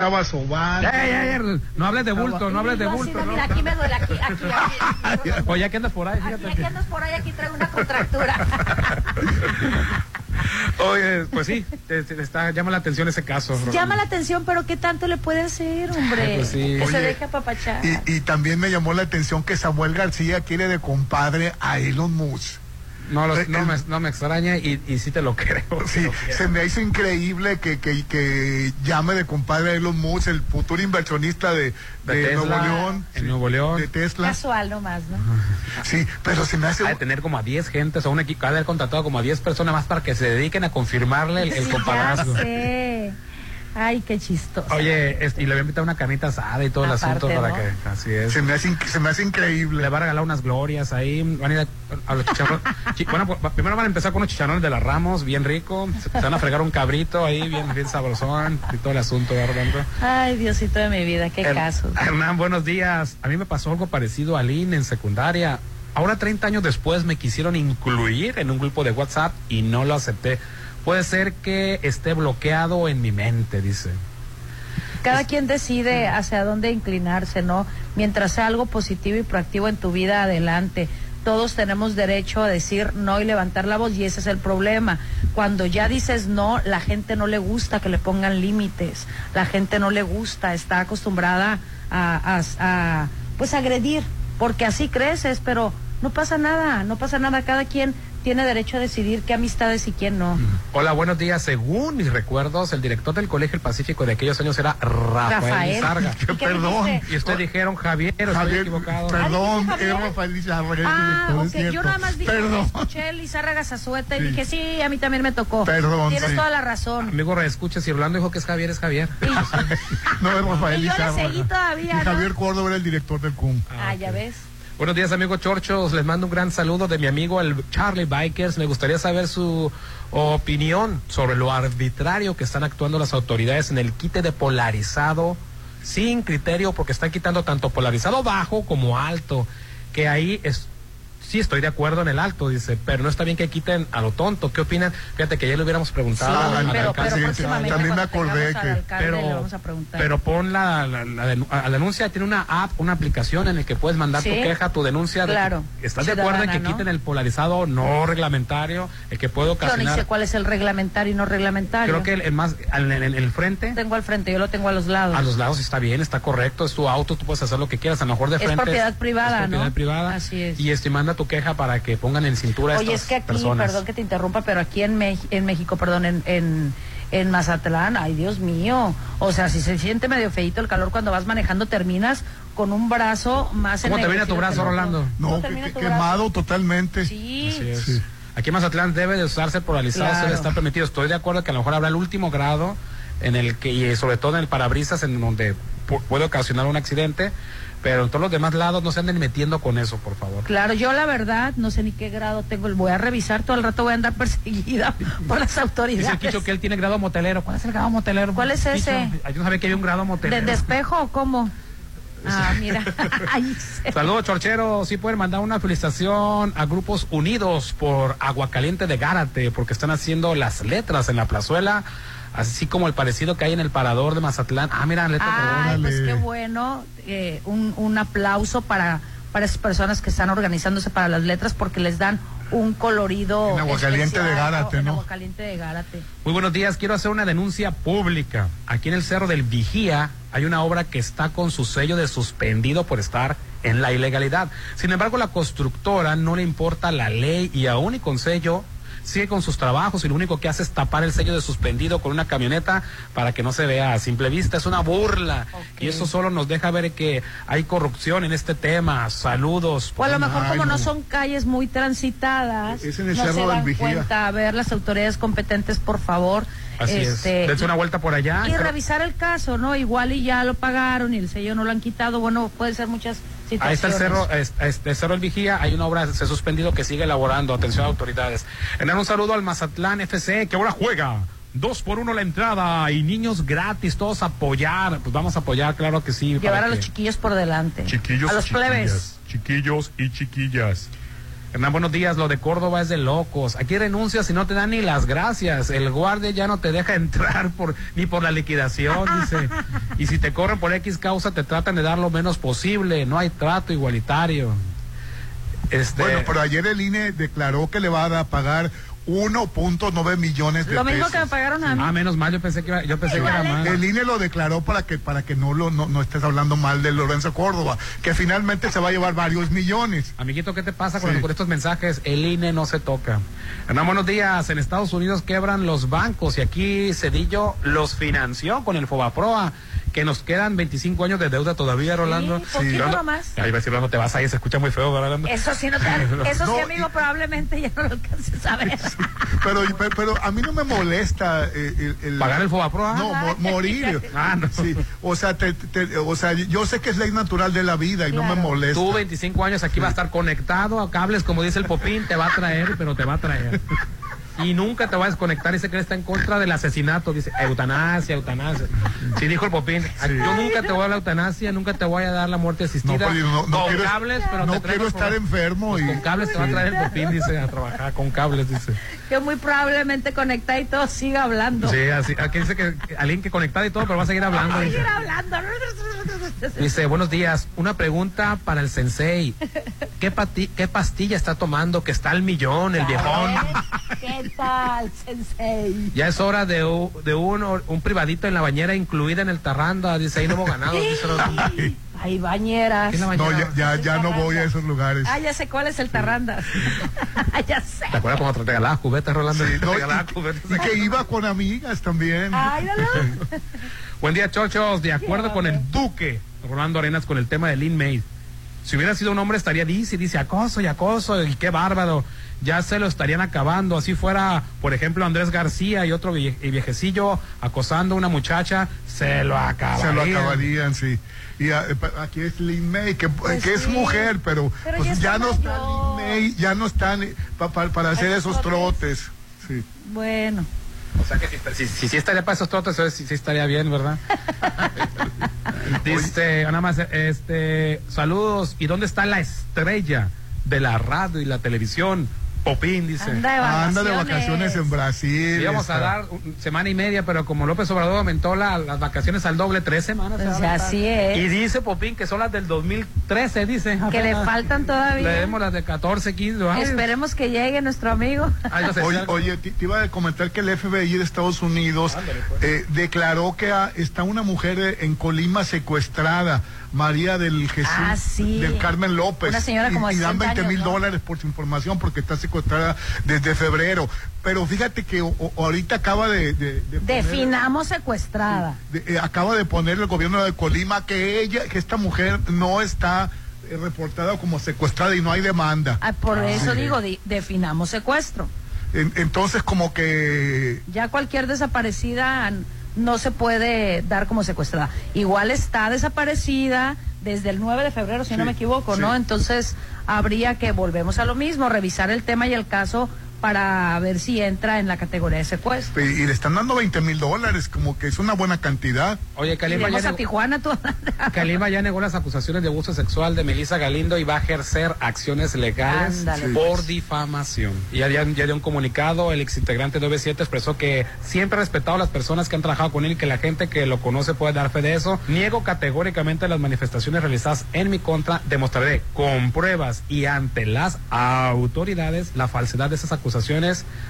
estaba sobando. Ya, ya, no hables de bulto, no hables de No, sí, bulto. Mira, aquí me duele, aquí, aquí, aquí. aquí. Oye, ¿qué andas por ahí? Aquí, Fíjate aquí andas por ahí, aquí traigo una contractura. Oye, pues sí, te, te está, llama la atención ese caso. Rolando. Llama la atención, pero ¿qué tanto le puede hacer, hombre? Pues sí. Que se Oye, deje apapachar. Y, y también me llamó la atención que Samuel García quiere de compadre a Elon Musk. No, lo- no, me, no me extraña y, y sí te lo creo. Sí, Lo se me hizo increíble que, que, que llame de compadre a Elon Musk, el futuro inversionista de, De de Tesla, Nuevo León. en Nuevo León. De Tesla. Casual nomás, ¿no? Sí, pero se me hace... Ha de tener como a 10 gentes o un equipo, ha de haber contratado como a 10 personas más para que se dediquen a confirmarle el, el Sí, compadrazgo. Ay, qué chistoso. Oye, este, y le voy a invitar una carnita asada y todo el Aparte, asunto para ¿no? que, así es. Se me hace, inc- se me hace increíble. Le va a regalar unas glorias ahí. Van a ir a, a los chicharrones. Chi- bueno, pues, primero van a empezar con unos chicharrones de las Ramos, bien rico. Se, se van a fregar un cabrito ahí, bien, bien sabrosón. Y todo el asunto, ¿verdad? Ay, Diosito de mi vida, qué casos. Hernán, buenos días. A mí me pasó algo parecido a Lynn en secundaria. Ahora, 30 años después, me quisieron incluir en un grupo de WhatsApp y no lo acepté. Puede ser que esté bloqueado en mi mente, dice. Cada quien decide hacia dónde inclinarse, ¿no? Mientras sea algo positivo y proactivo en tu vida, adelante. Todos tenemos derecho a decir no y levantar la voz y ese es el problema. Cuando ya dices no, la gente no le gusta que le pongan límites. La gente no le gusta, está acostumbrada a, a- a, pues agredir, porque así creces, pero no pasa nada, no pasa nada. Cada quien tiene derecho a decidir qué amistades y quién no. Hola, buenos días. Según mis recuerdos, el director del Colegio El Pacífico de aquellos años era Rafael, Rafael. Lizarga. ¿Y qué Perdón. dijiste? Y usted dijeron Javier, o estoy Javier, equivocado. perdón, Ah, ¿dijiste es Javier? Rafael Lizarra, el Ah, ok. cierto. Yo nada más dije, Perdón. escuché Lizarra Zazueta y Sí. dije, sí, a mí también me tocó. Perdón, Tienes sí. toda la razón. Amigo, reescucha, si Rolando dijo que es Javier, es Javier. No, es Rafael Y yo le Lizarra. seguí todavía, Y ¿no? Javier Córdoba era el director del CUM. Ah, ya ves. Buenos días, amigo Chorchos. Les mando un gran saludo de mi amigo el Charlie Bikers. Me gustaría saber su opinión sobre lo arbitrario que están actuando las autoridades en el quite de polarizado sin criterio porque están quitando tanto polarizado bajo como alto. Que ahí es, sí estoy de acuerdo en el alto, dice, pero no está bien que quiten a lo tonto. ¿Qué opinan? Fíjate que ya le hubiéramos preguntado Sí, al pero, alcalde. pero también me acordé que- al alcalde pero, vamos a preguntar. pero pon la, la, la la denuncia, tiene una app, una aplicación en la que puedes mandar tu queja, tu denuncia. de que claro, ¿Estás de acuerdo en que ¿no? quiten el polarizado no reglamentario, el que puede Yo ni ocasionar? sé cuál es el reglamentario y no reglamentario. Creo que el, el más, en, el frente, tengo al frente, yo lo tengo a los lados. a los lados está bien, está correcto, es tu auto, tú puedes hacer lo que quieras, a lo mejor de Es frente. propiedad privada, es propiedad ¿no? privada. Así es. Y este, manda tu queja para que pongan en cintura a Oye, es estas que aquí, personas. perdón que te interrumpa, pero aquí en, Mex- en México, perdón, en, en, en Mazatlán, ay Dios mío, o sea, si se siente medio feito el calor cuando vas manejando, terminas con un brazo más ¿Cómo termina tu ennegrecido brazo, que el otro. Rolando? No, ¿Cómo que- que- tu quemado brazo? totalmente. Sí, Así es. Sí. Aquí en Mazatlán debe de usarse polarizado, Claro. debe estar permitido. Estoy de acuerdo que a lo mejor habrá el último grado en el que, y sobre todo en el parabrisas, en donde pu- puede ocasionar un accidente, pero en todos los demás lados no se anden metiendo con eso, por favor. Claro, yo la verdad no sé ni qué grado tengo, voy a revisar, todo el rato voy a andar perseguida por las Dice autoridades. Quicho que él tiene grado motelero. ¿Cuál es el grado motelero? ¿Cuál es ese? Yo no sabía que había un grado ¿De motelero. despejo o cómo? Ah, mira. Saludos, Chorchero. Sí pueden mandar una felicitación a Grupos Unidos por Aguacaliente de Gárate, porque están haciendo las letras en la plazuela, así como el parecido que hay en el parador de Mazatlán. Ah, mira, de Ay, pues qué bueno. eh, un, un aplauso para, para esas personas que están organizándose para las letras porque les dan un colorido. En Aguacaliente de Gárate, En ¿no? Aguacaliente de Gárate. Muy buenos días, quiero hacer una denuncia pública. Aquí en el Cerro del Vigía hay una obra que está con su sello de suspendido por estar en la ilegalidad. Sin embargo, la constructora no le importa la ley y aún y con sello sigue con sus trabajos y lo único que hace es tapar el sello de suspendido con una camioneta para que no se vea a simple vista. Es una burla y eso solo nos deja ver que hay corrupción en este tema. Saludos. O a lo mejor como no son calles muy transitadas, Es en el no Cerro se del dan Vigía. cuenta. A ver, las autoridades competentes, por favor. Así este, es. Dense una vuelta por allá. Y Creo- revisar el caso, ¿no? Igual y ya lo pagaron y el sello no lo han quitado. Bueno, puede ser muchas. Ahí está el cerro, es- este cerro el vigía, hay una obra se ha suspendido que sigue elaborando, atención autoridades. En un saludo al Mazatlán FC, que ahora juega. Dos por uno la entrada y niños gratis, todos a apoyar. Pues vamos a apoyar, claro que sí. Llevar a los chiquillos por delante. Chiquillos a los chiquillas. plebes. Chiquillos y chiquillas. Hernán, buenos días. Lo de Córdoba es de locos. Aquí renuncias y no te dan ni las gracias. El guardia ya no te deja entrar por ni por la liquidación, dice. Y si te corren por X causa, te tratan de dar lo menos posible. No hay trato igualitario. Este... Bueno, pero ayer el INE declaró que le va a pagar 1.9 millones de Lo mismo pesos. que me pagaron a mí. Ah, menos mal, yo pensé que, iba- yo pensé que era mal. El INE lo declaró para que para que no lo no, no estés hablando mal de Lorenzo Córdoba, que finalmente se va a llevar varios millones. Amiguito, ¿qué te pasa con, Sí. con estos mensajes? El INE no se toca. Hernán, buenos días. En Estados Unidos quebran los bancos y aquí Cedillo los financió con el Fobaproa, que nos quedan 25 años de deuda todavía, Rolando. poquito Rolando- nomás. Ahí va a decir, Rolando, te vas ahí, se escucha muy feo, Rolando. Eso sí, no te, eso sí, No, amigo, y- probablemente ya no lo alcances a ver. Pero pero, pero a mí no me molesta eh, el, el- ¿Pagar el Fobaproa? No, mo- morir. Ah, no. Sí, o sea, te- te- o sea, yo sé que es ley natural de la vida y no me molesta. Tú 25 años aquí va a estar conectado a cables, como dice el Popín, te va a traer, pero te va a traer. Y nunca te va a desconectar, dice que él está en contra del asesinato, dice eutanasia, eutanasia. Sí, dijo el Popín, yo nunca te voy a dar la eutanasia, nunca te voy a dar la muerte No, asistida. pero no, no con quiero, cables, pero no te traigo quiero estar con- enfermo y Con cables te va a traer el Popín, dice, a trabajar, con cables, dice. Que muy probablemente conecta y todo siga hablando. Sí, así, aquí dice que alguien que conectado y todo, pero va a seguir hablando. Va a dice. seguir hablando. Dice, buenos días, una pregunta para el sensei. ¿Qué, pati- qué pastilla está tomando que está al millón, el viejón? ¿Qué tal, sensei? Ya es hora de, u- de un, un privadito en la bañera incluida en el tarranda. Dice, ahí no hemos ganado. Dice, Ay, Hay bañeras. ¿Qué es la no, bañera? ya, ya, ya no voy a esos lugares. Ah, ya sé cuál es el Tarranda. ya sé. ¿Te acuerdas cuando te regalaba cubetas, Rolando? Sí, no, y, cubetas. y que iba con amigas también. Ay, no. Buen día, chochos. De acuerdo con el duque, Rolando Arenas, con el tema del inmate. Si hubiera sido un hombre estaría dice, dice acoso y acoso y qué bárbaro. Ya se lo estarían acabando. Así fuera, por ejemplo, Andrés García y otro vie- y viejecillo acosando a una muchacha, se lo acabarían. Se lo acabarían, sí. Y ah, eh, aquí es Lin May, que, Pues que es mujer, pero, Pero pues ya ya, está no está. Lin May, ya no están eh, pa- pa- para hacer Esos esos trotes. Sí. Bueno. O sea que si, si, si, sí estaría para esos trotes, sí, sí estaría bien, ¿verdad? Dice, nada más, este, saludos. ¿Y dónde está la estrella de la radio y la televisión? Popín, dice. Anda de vacaciones. Anda de vacaciones en Brasil. Íbamos a está- dar un- semana y media, pero como López Obrador aumentó la- las vacaciones al doble, tres semanas. se Pues a así es. Y dice Popín que son las del 2013, dice. Que le apenas. faltan todavía. Leemos las de 14, 15. ay. Esperemos que llegue nuestro amigo. Ay, no sé, Oye, oye, te, te iba a comentar que el FBI de Estados Unidos Ándale, pues. eh, declaró que ah, está una mujer eh, en Colima secuestrada, María del Jesús, Ah, sí. del Carmen López. Una señora y, como de y dan 60 20 mil dólares por su información porque está secuestrada desde febrero. Pero fíjate que o- o- ahorita acaba de... de- de poner- Definamos secuestrada. de- eh, acaba de poner el gobierno de Colima que ella, que esta mujer no está eh, reportada como secuestrada y no hay demanda. Ah, por eso sí. digo, di- definamos secuestro. En- entonces como que Ya cualquier desaparecida no se puede dar como secuestrada. Igual está desaparecida desde el 9 de febrero, si no me equivoco, sí. ¿no? Entonces habría que, volvemos a lo mismo, revisar el tema y el caso para ver si entra en la categoría de secuestro. y, y le están dando 20 mil dólares, como que es una buena cantidad. Oye, Kalimba ya, a Tijuana tú. Kalimba ya negó las acusaciones de abuso sexual de Melissa Galindo y va a ejercer acciones legales Ándale, por pues. difamación. Y ya, ya, ya dio un comunicado, el exintegrante 97 expresó que siempre ha respetado a las personas que han trabajado con él y que la gente que lo conoce puede dar fe de eso. Niego categóricamente las manifestaciones realizadas en mi contra. Demostraré con pruebas y ante las autoridades la falsedad de esas acusaciones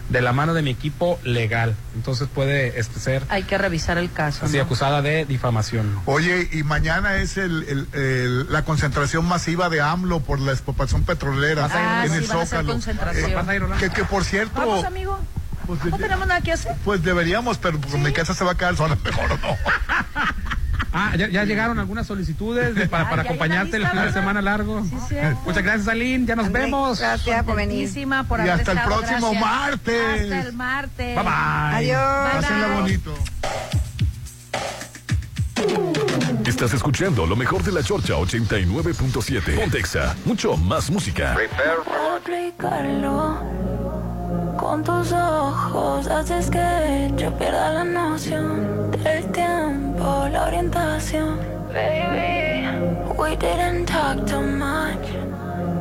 de la mano de mi equipo legal. Entonces puede este, ser Hay que revisar el caso. así ¿no? acusada de difamación. Oye, y mañana es el, el- el- la concentración masiva de AMLO por la expropiación petrolera Ah, en sí, el Zócalo. concentración. ¿Vas a ir, Rolando? que, que por cierto, Vamos, amigo. pues, No tenemos nada que hacer. pues deberíamos, pero pues, mi casa se va a quedar sola, mejor no. Ah, ya, ya llegaron algunas solicitudes de- para, para acompañarte el fin de semana largo. Sí. Muchas gracias, Aline. Ya nos André, vemos. Gracias por venir. Por Y haber hasta el próximo gracias. martes. Hasta el martes. Bye bye. Adiós. Pásenla bye. bonito. Estás escuchando lo mejor de la Chorcha 89.7. Pontexa, mucho más música. Explicarlo con tus ojos haces que yo pierda la noción del tiempo, la orientación. Baby, we didn't talk too much.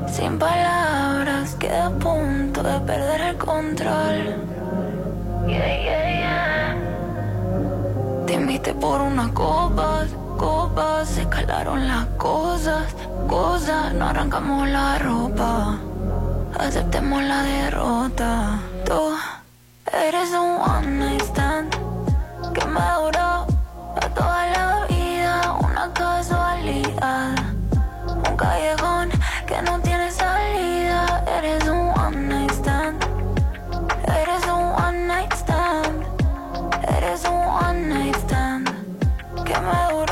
Sin palabras que quedé a punto de perder el control. Yeah, yeah, yeah. Te invité por unas copas, copas, se calaron las cosas, cosas, no arrancamos la ropa, aceptemos la derrota. Tú eres un one night stand que me duró a toda la vida, una casualidad, un callejón que no tiene salida. Eres un one night stand, eres un one night stand, eres un one night stand que me duró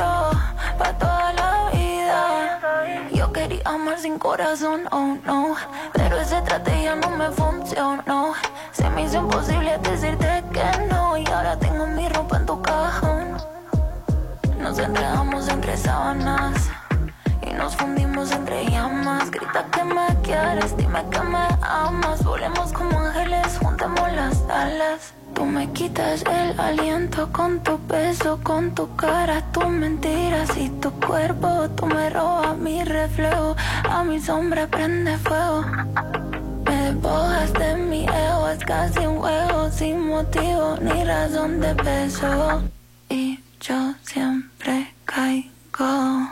sin corazón, oh no, pero esa estrategia no me funcionó. Se me hizo imposible decirte que no y ahora tengo mi ropa en tu cajón. Nos enredamos entre sábanas y nos fundimos entre llamas. Grita que me quieres, dime que me amas. Volemos como ángeles, juntemos las alas. Tú me quitas el aliento con tu peso, con tu cara, tus mentiras y tu cuerpo. Tú me robas mi reflejo, a mi sombra prende fuego. Me despojas de mi ego, es casi un juego sin motivo ni razón de peso. Y yo siempre caigo.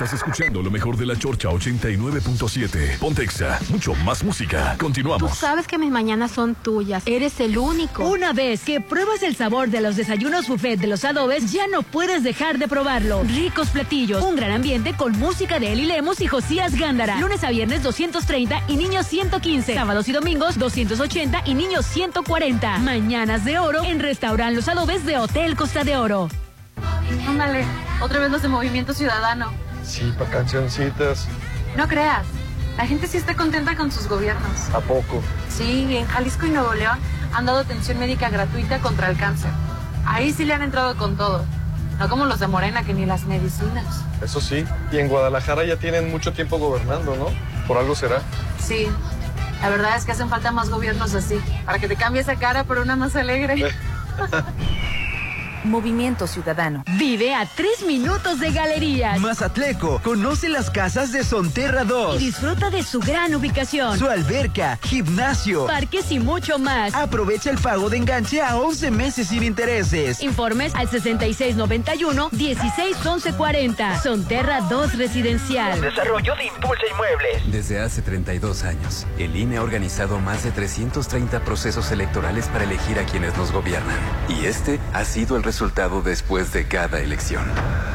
Estás escuchando lo mejor de la Chorcha 89.7. Pontexa, mucho más música. Tú Continuamos. sabes que mis mañanas son tuyas. Eres el único. Una vez que pruebas el sabor de los desayunos buffet de los adobes, ya no puedes dejar de probarlo. Ricos platillos, un gran ambiente con música de Eli Lemos y Josías Gándara. Lunes a viernes 230 y niños 115. Sábados y domingos 280 y niños 140. Mañanas de oro en Restaurant Los Adobes de Hotel Costa de Oro. Ándale, otra vez los de Movimiento Ciudadano. Sí, para cancioncitas. No creas, la gente sí está contenta con sus gobiernos. ¿A poco? Sí, en Jalisco y Nuevo León han dado atención médica gratuita contra el cáncer. Ahí sí le han entrado con todo. No como los de Morena, que ni las medicinas. Eso sí. Y en Guadalajara ya tienen mucho tiempo gobernando, ¿no? Por algo será. Sí, la verdad es que hacen falta más gobiernos así, para que te cambie esa cara por una más alegre. Movimiento Ciudadano. Vive a tres minutos de galerías. Mazatleco, conoce las casas de Sonterra Y 2, disfruta de su gran ubicación. su alberca, gimnasio. Parques y mucho más. Aprovecha el pago de enganche a 11 meses sin intereses. Informes al 6691-161140. Sonterra 2 Residencial. Desarrollo de Impulsa Inmuebles. Desde hace 32 años, el INE ha organizado más de 330 procesos electorales para elegir a quienes nos gobiernan. Y este ha sido el resultado después de cada elección.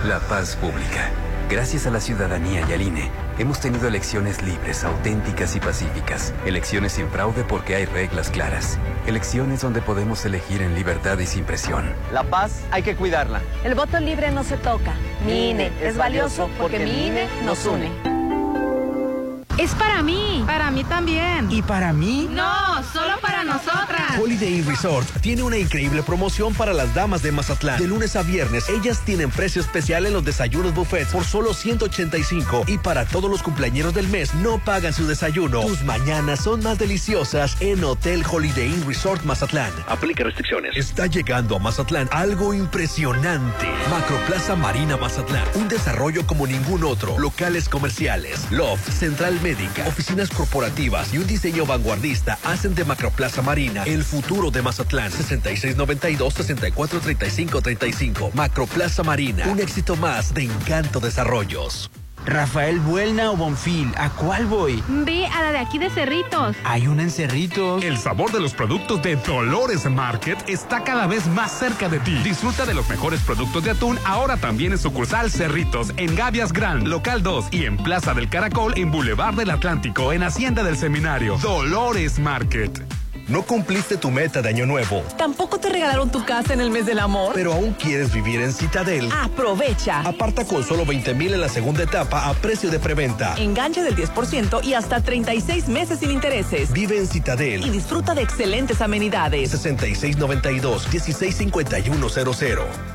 La paz pública. Gracias a la ciudadanía y al INE, hemos tenido elecciones libres, auténticas y pacíficas. Elecciones sin fraude porque hay reglas claras. Elecciones donde podemos elegir en libertad y sin presión. La paz hay que cuidarla. El voto libre no se toca. Mi INE es valioso porque mi INE nos une. Es para mí. Para mí también. ¿Y para mí? No, solo para nosotras. Holiday Inn Resort tiene una increíble promoción para las damas de Mazatlán. De lunes a viernes, ellas tienen precio especial en los desayunos buffets por solo 185 y para todos los cumpleañeros del mes no pagan su desayuno. Tus mañanas son más deliciosas en Hotel Holiday Inn Resort Mazatlán. Aplica restricciones. Está llegando a Mazatlán algo impresionante. Macroplaza Marina Mazatlán, un desarrollo como ningún otro. Locales comerciales, loft, central médica, oficinas corporativas y un diseño vanguardista hacen de Macroplaza Marina el futuro de Mazatlán. 6692-643535. Macroplaza Marina, un éxito más de Encanto Desarrollos. Rafael Buelna o Bonfil, ¿a cuál voy? Ve a la de aquí de Cerritos. Hay una en Cerritos. El sabor de los productos de Dolores Market está cada vez más cerca de ti. Disfruta de los mejores productos de atún ahora también en sucursal Cerritos, en Gavias Gran, Local 2 y en Plaza del Caracol en Boulevard del Atlántico, en Hacienda del Seminario. Dolores Market. No cumpliste tu meta de año nuevo, Tampoco te regalaron tu casa en el mes del amor. pero aún quieres vivir en Citadel. Aprovecha. Aparta con solo 20 mil en la segunda etapa a precio de preventa. Enganche del 10% y hasta 36 meses sin intereses. Vive en Y Citadel. disfruta de excelentes amenidades. 6692-165100.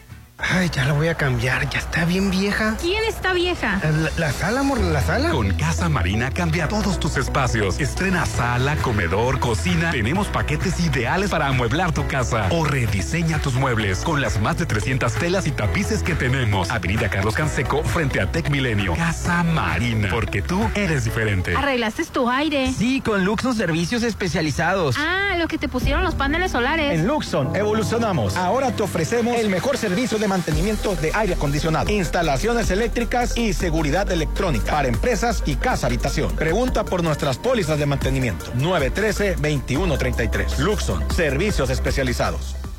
Ay, ya la voy a cambiar, ya está bien vieja. ¿Quién está vieja? La, la sala, amor, la sala. Con Casa Marina cambia todos tus espacios. Estrena sala, comedor, cocina. Tenemos paquetes ideales para amueblar tu casa. O rediseña tus muebles con las más de 300 telas y tapices que tenemos. Avenida Carlos Canseco frente a Tech Milenio. Casa Marina. Porque tú eres diferente. Arreglaste tu aire. Sí, con Luxon Servicios Especializados. Ah, lo que te pusieron los paneles solares. En Luxon evolucionamos. Ahora te ofrecemos el mejor servicio de mantenimiento de aire acondicionado, instalaciones eléctricas y seguridad electrónica para empresas y casa habitación. Pregunta por nuestras pólizas de mantenimiento. 913-2133. Luxon, servicios especializados.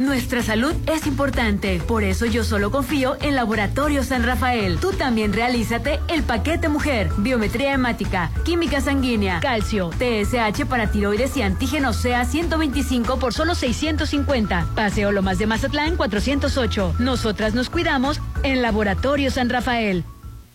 Nuestra salud es importante, por eso yo solo confío en Laboratorio San Rafael. Tú también realízate el paquete mujer, biometría hemática, química sanguínea, calcio, TSH para tiroides y antígeno SEA 125 por solo 650. Paseo Lomas de Mazatlán 408. Nosotras nos cuidamos en Laboratorio San Rafael.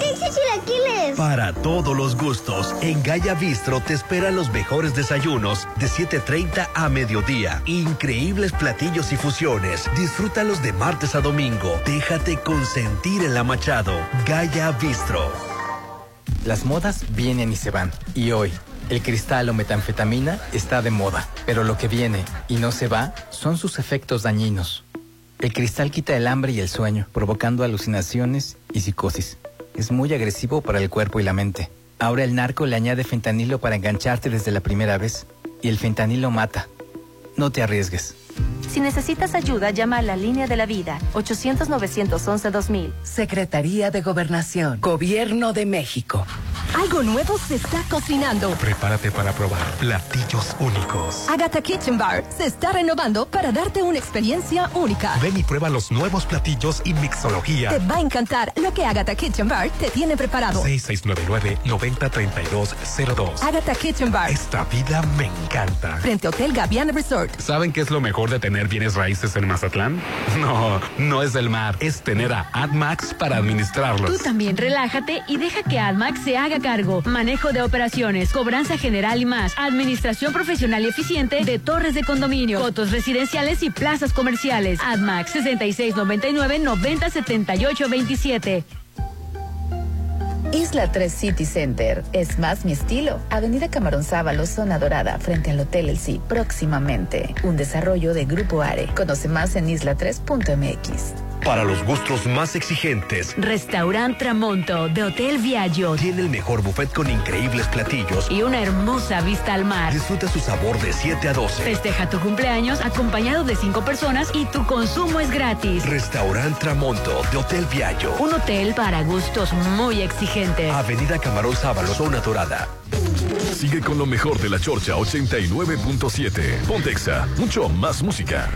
y chilaquiles. Para todos los gustos, en Gaya Bistro te esperan los mejores desayunos de 7.30 a mediodía. Increíbles platillos y fusiones. Disfrútalos de martes a domingo. Déjate consentir en la Machado. Gaya Bistro. Las modas vienen y se van. Y hoy, el cristal o metanfetamina está de moda. Pero lo que viene y no se va son sus efectos dañinos. El cristal quita el hambre y el sueño, provocando alucinaciones y psicosis. Es muy agresivo para el cuerpo y la mente. Ahora el narco le añade fentanilo para engancharte desde la primera vez. Y el fentanilo mata. No te arriesgues. Si necesitas ayuda, llama a la línea de la vida 800-911-2000. Secretaría de Gobernación, Gobierno de México. Algo nuevo se está cocinando. Prepárate para probar platillos únicos. Agatha Kitchen Bar se está renovando para darte una experiencia única. Ven y prueba los nuevos platillos y mixología. Te va a encantar lo que Agatha Kitchen Bar te tiene preparado. 6699-903202. Agatha Kitchen Bar. Esta vida me encanta. Frente Hotel Gaviana Resort. ¿Saben qué es lo mejor de tener bienes raíces en Mazatlán? No, no es el mar, es tener a AdMax para administrarlos. Tú también relájate y deja que AdMax se haga cargo. Manejo de operaciones, cobranza general y más. Administración profesional y eficiente de torres de condominio, fotos residenciales y plazas comerciales. AdMax 6699 9078 27. Isla 3 City Center. Es más mi estilo. Avenida Camarón Sábalo, zona dorada, frente al Hotel El Sí, próximamente. Un desarrollo de Grupo Are. Conoce más en isla3.mx. Para los gustos más exigentes, Restaurant Tramonto de Hotel Viaggio. Tiene el mejor buffet con increíbles platillos y una hermosa vista al mar. Disfruta su sabor de 7 a 12. Festeja tu cumpleaños acompañado de 5 personas y tu consumo es gratis. Restaurant Tramonto de Hotel Viaggio. Un hotel para gustos muy exigentes. Avenida Camarón Sábalo, zona dorada. Sigue con lo mejor de la Chorcha 89.7. Pontexa, mucho más música.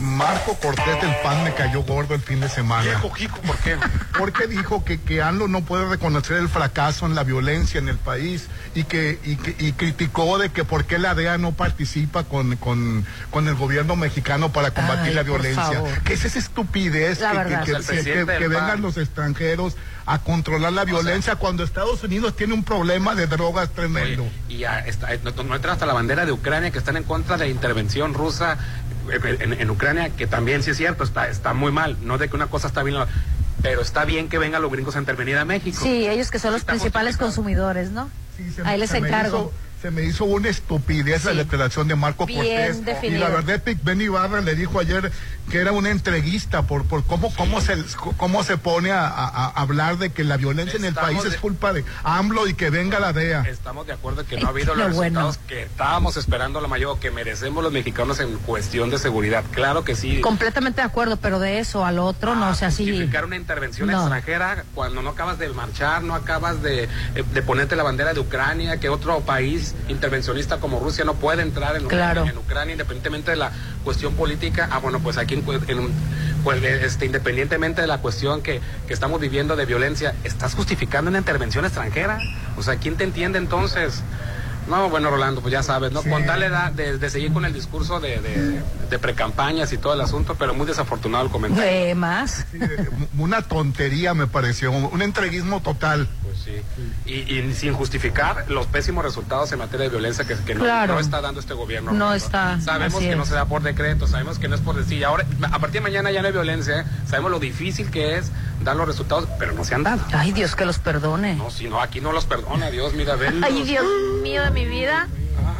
Marco Cortés del PAN me cayó gordo el fin de semana. Viejo Kiko, ¿por qué? Porque dijo que, que ANLO no puede reconocer el fracaso en la violencia en el país y que, y, que- y criticó de que por qué la DEA no participa con, con, con el gobierno mexicano para combatir Ay, la violencia. ¿Qué es esa estupidez La que, vengan los extranjeros a controlar la violencia cuando Estados Unidos tiene un problema de drogas tremendo? Y ya está, no, no entra hasta la bandera de Ucrania que están en contra de la intervención rusa en, en Ucrania, que también sí es cierto, está, está muy mal. No de que una cosa está bien, pero está bien que vengan los gringos a intervenir a México. Sí, ellos que son los principales consumidores, ¿no? Se- Ahí les se me encargo. hizo- se me hizo una estupidez la declaración de Marco Bien Cortés. definido. Y la verdad, Pic Ben Ibarra le dijo ayer que era una entreguista por, por cómo, cómo, se, cómo se pone a, a- a hablar de que la violencia en el país es culpa de AMLO y que venga la DEA. Estamos de acuerdo que no ha habido los bueno. resultados que estábamos esperando la mayor, que merecemos los mexicanos en cuestión de seguridad. Claro que sí. Completamente de acuerdo, pero de eso al otro no, o sea, sí. justificar una intervención No. extranjera cuando no acabas de marchar, no acabas de, eh, de ponerte la bandera de Ucrania, que otro país intervencionista como Rusia no puede entrar en, Claro. en Ucrania independientemente de la cuestión política. Ah, bueno, pues aquí en, en- pues, este, independientemente de la cuestión que, que estamos viviendo de violencia, ¿estás justificando una intervención extranjera? O sea, ¿quién te entiende entonces? No, bueno, Rolando, pues ya sabes, ¿no? Con tal edad de, de seguir con el discurso de, de, de precampañas y todo el asunto, pero muy desafortunado el comentario. Eh, más. Sí, una tontería me pareció, un entreguismo total. Pues sí. Y, y sin justificar los pésimos resultados en materia de violencia que, que no, Claro. no está dando este gobierno. No Rolando. está, Sabemos así que no se da por decreto, sabemos que no es por decir. Ahora, a partir de mañana ya no hay violencia, ¿eh? sabemos lo difícil que es dar los resultados, pero no se han dado. Ay, Dios que los perdone. No, si no, aquí no los perdona, Dios, mira, ven. Ay, Dios mío de mi vida.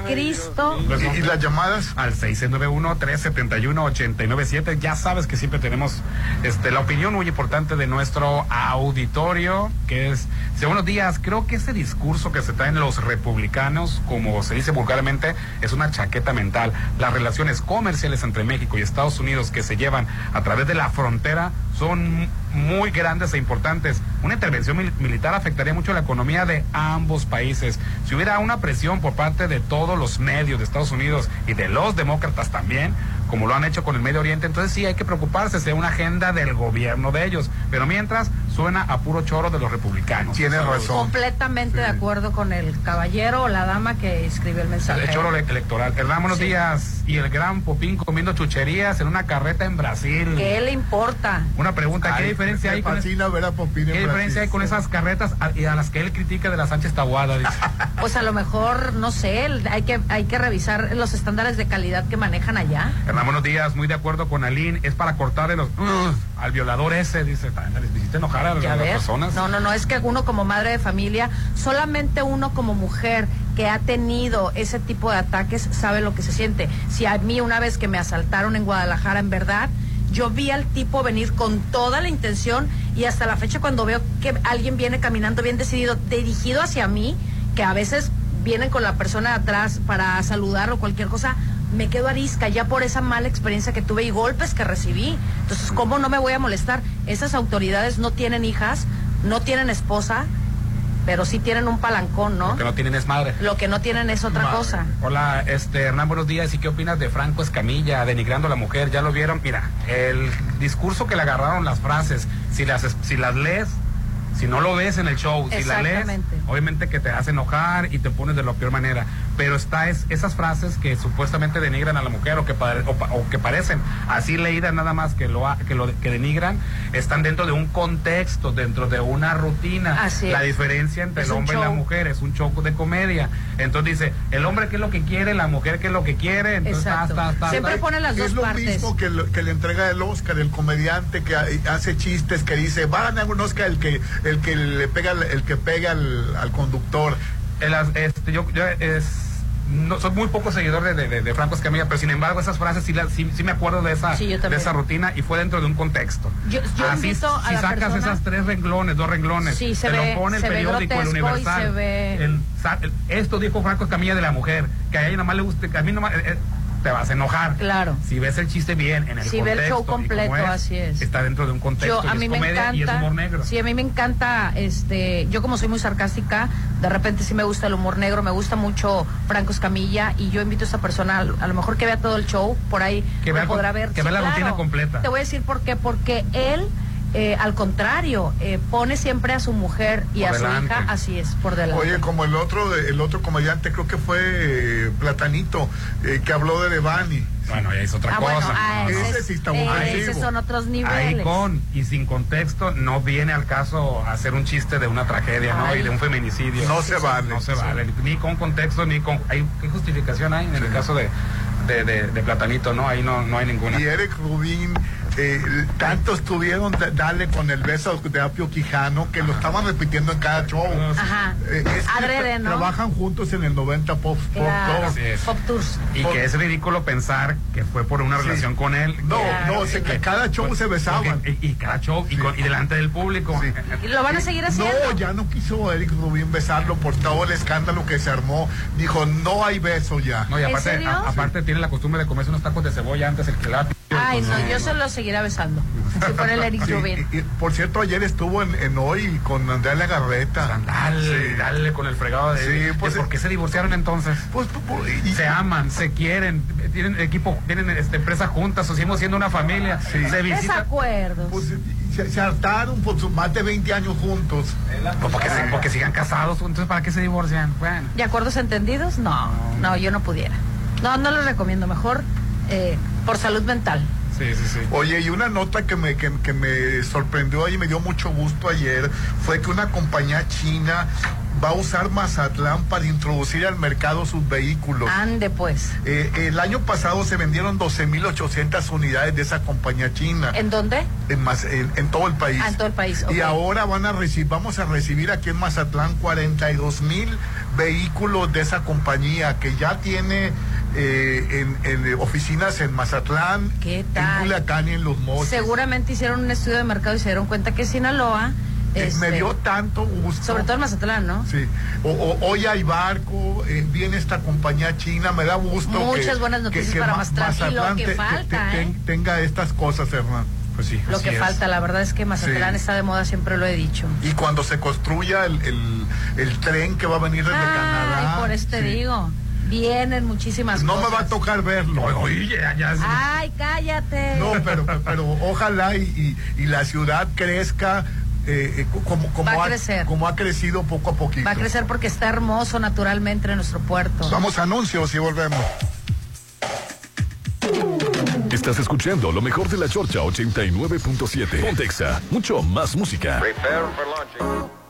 Cristo. ¿Y, y las llamadas? Al 691-371-897. Ya sabes que siempre tenemos este, la opinión muy importante de nuestro auditorio, que es, dice, buenos días, creo que ese discurso que se traen los republicanos, como se dice vulgarmente, es una chaqueta mental. Las relaciones comerciales entre México y Estados Unidos que se llevan a través de la frontera son muy grandes e importantes. Una intervención mil- militar afectaría mucho la economía de ambos países. Si hubiera una presión por parte de todos los medios de Estados Unidos y de los demócratas también, como lo han hecho con el Medio Oriente, entonces sí hay que preocuparse, sea una agenda del gobierno de ellos. Pero mientras suena a puro choro de los republicanos. Tienes razón. Completamente de acuerdo con el caballero o la dama que escribió el mensaje. El choro ele- electoral. Hernán, buenos Sí. días. Y el gran Popín comiendo chucherías en una carreta en Brasil. ¿Qué le importa? Una pregunta, ¿qué Ay, diferencia hay con es- fascina ver a Popín en ¿Qué diferencia hay con esas carretas a, y a las que él critica de la Sánchez Tahuada? Dice. Pues a lo mejor, no sé, hay que, hay que revisar los estándares de calidad que manejan allá. Hernán, buenos días, muy de acuerdo con Aline, es para cortarle los "Ugh", al violador ese, dice, "También les enojar a las personas. No, no, no, es que uno como madre de familia, solamente uno como mujer que ha tenido ese tipo de ataques sabe lo que se siente. Si a mí una vez que me asaltaron en Guadalajara, en verdad, yo vi al tipo venir con toda la intención y hasta la fecha cuando veo que alguien viene caminando bien decidido, dirigido hacia mí, que a veces vienen con la persona de atrás para saludar o cualquier cosa, me quedo arisca ya por esa mala experiencia que tuve y golpes que recibí. Entonces, ¿cómo no me voy a molestar? Esas autoridades no tienen hijas, no tienen esposa, pero sí tienen un palancón, ¿no? Lo que no tienen es madre. Lo que no tienen es otra Madre. cosa. Hola, este Hernán, buenos días. ¿Y qué opinas de Franco Escamilla denigrando a la mujer? ¿Ya lo vieron? Mira, el discurso que le agarraron las frases, si las, si las lees, si no lo ves en el show, si la lees, obviamente que te hace enojar y te pones de la peor manera. Pero está es, esas frases que supuestamente denigran a la mujer o que, pare- o, que parecen así leídas nada más que lo, que lo que denigran, están dentro de un contexto, dentro de una rutina. Así la es. diferencia entre Es el hombre y la mujer es un show de comedia. Entonces dice, el hombre qué es lo que quiere, la mujer qué es lo que quiere. Entonces, Exacto. ta, ta, ta, Siempre pone las es dos lo partes. mismo que, lo- que le entrega el Oscar, el comediante que ha- hace chistes, que dice, va a ganar un Oscar el que, el que le pega, al- el que pega al, al conductor. El este, yo, yo, es, no, soy muy poco seguidor de, de- Franco Escamilla, pero sin embargo esas frases sí, sí, sí me acuerdo de esa, Sí, de esa rutina y fue dentro de un contexto. Yo- yo Así, invito a si la sacas persona- esas tres renglones, dos renglones, Sí, se te ve- lo pone el periódico, el Universal. se ve- el sa- el- esto dijo Franco Escamilla de la mujer, que a ella nomás le guste, que a mí nomás, eh, eh, te vas a enojar. Claro. Si ves el chiste bien, en el Si el contexto. show y como completo, así es. Está dentro de un contexto. Yo, a y mí es me comedia y es encanta. humor negro. Sí, a mí me encanta, este, yo como soy muy sarcástica, de repente sí me gusta el humor negro, me gusta mucho Franco Escamilla y yo invito a esa persona, a, lo mejor que vea todo el show, por ahí Que lo vea podrá ver. que vea la rutina completa. Te voy a decir por qué, porque él, eh, al contrario, eh, pone siempre a su mujer y Por a su hija, así es, por delante. Oye, como el otro, el otro comediante, creo que fue eh, Platanito, eh, que habló de Devani. Bueno, ya es otra Ah, cosa. bueno, ah, No, ese, sí está eh, esos son otros Ahí niveles. con y sin contexto no viene al caso hacer un chiste de una tragedia, ¿no? Y de un feminicidio. No se vale. No se Sí. vale. Ni con contexto, ni con... Hay, ¿Qué justificación hay en el caso de, de, de- de Platanito? No, ahí no, no hay ninguna. Y Eric Rubín, eh, tanto estuvieron de- darle con el beso de Apio Quijano que lo estaban repitiendo en cada show. Ajá. Eh, es que Adrede, tra- ¿no? Trabajan juntos en el 90 Pop, es. Pop Tours. Y que es ridículo pensar que fue por una Sí. relación con él. No, no, sé que cada show porque- se besaban. porque- y, y cada show, y, con- y delante del público. Sí. Y lo van a seguir haciendo. No, ya no quiso Eric Rubín besarlo por todo el escándalo que se armó. Dijo, no hay beso ya. No, y ¿En aparte, serio? a- aparte tiene la costumbre de comerse unos tacos de cebolla antes el que la Ay, no, yo se lo seguirá besando. Si fuera el Eric Sí, Rubin. y- y, por cierto, ayer estuvo en, en hoy con Andrea Legarreta. Dale, Sí. dale con el fregado de, Sí, pues, por qué se divorciaron entonces. Pues, pues, y- se aman, se quieren, tienen equipo, tienen este, empresa juntas, o seguimos siendo una familia, se visitan. Desacuerdos. pues, se, se hartaron por sus más de 20 años juntos. Pues porque, se- porque sigan casados, entonces ¿para qué se divorcian? Bueno. ¿De acuerdos entendidos? No, no, yo no pudiera. No, no lo recomiendo. Mejor eh, por salud mental. Sí, sí, sí. Oye, y una nota que me, que, que me sorprendió y me dio mucho gusto ayer fue que una compañía china va a usar Mazatlán para introducir al mercado sus vehículos. Ande pues. Eh, el año pasado se vendieron 12.800 unidades de esa compañía china ¿En dónde? en, Maz- en- en todo el país. Ah, en todo el país. Y ahora van a recibir, vamos a recibir aquí en Mazatlán 42 mil vehículos de esa compañía que ya tiene eh, en, en oficinas en Mazatlán, ¿Qué en tal? Culiacán y en Los Mochis. Seguramente hicieron un estudio de mercado y se dieron cuenta que Sinaloa. Eh, este, Me dio tanto gusto. Sobre todo en Mazatlán, ¿no? Sí. O, o- hoy hay barco, eh, viene esta compañía china, me da gusto. Muchas que- buenas noticias para Ma- Mazatlán. Y lo que te- te- falta, te- ¿eh? tenga estas cosas, Hernán. Pues sí. Lo que es. falta, la verdad es que Mazatlán Sí. está de moda, siempre lo he dicho. Y cuando se construya el, el- el tren que va a venir desde Canadá. Ay, por eso te sí. digo. Vienen muchísimas No cosas. me va a tocar verlo. Oye, ya, ya. Ay, cállate. No, pero, pero ojalá y, y- y la ciudad crezca eh, eh, como, como, Va a ha, crecer. como ha crecido poco a poquito. Va a crecer porque está hermoso naturalmente en nuestro puerto. Vamos a anuncios y volvemos. Estás escuchando lo mejor de la Chorcha 89.7. Pontexa, mucho más música. Perdón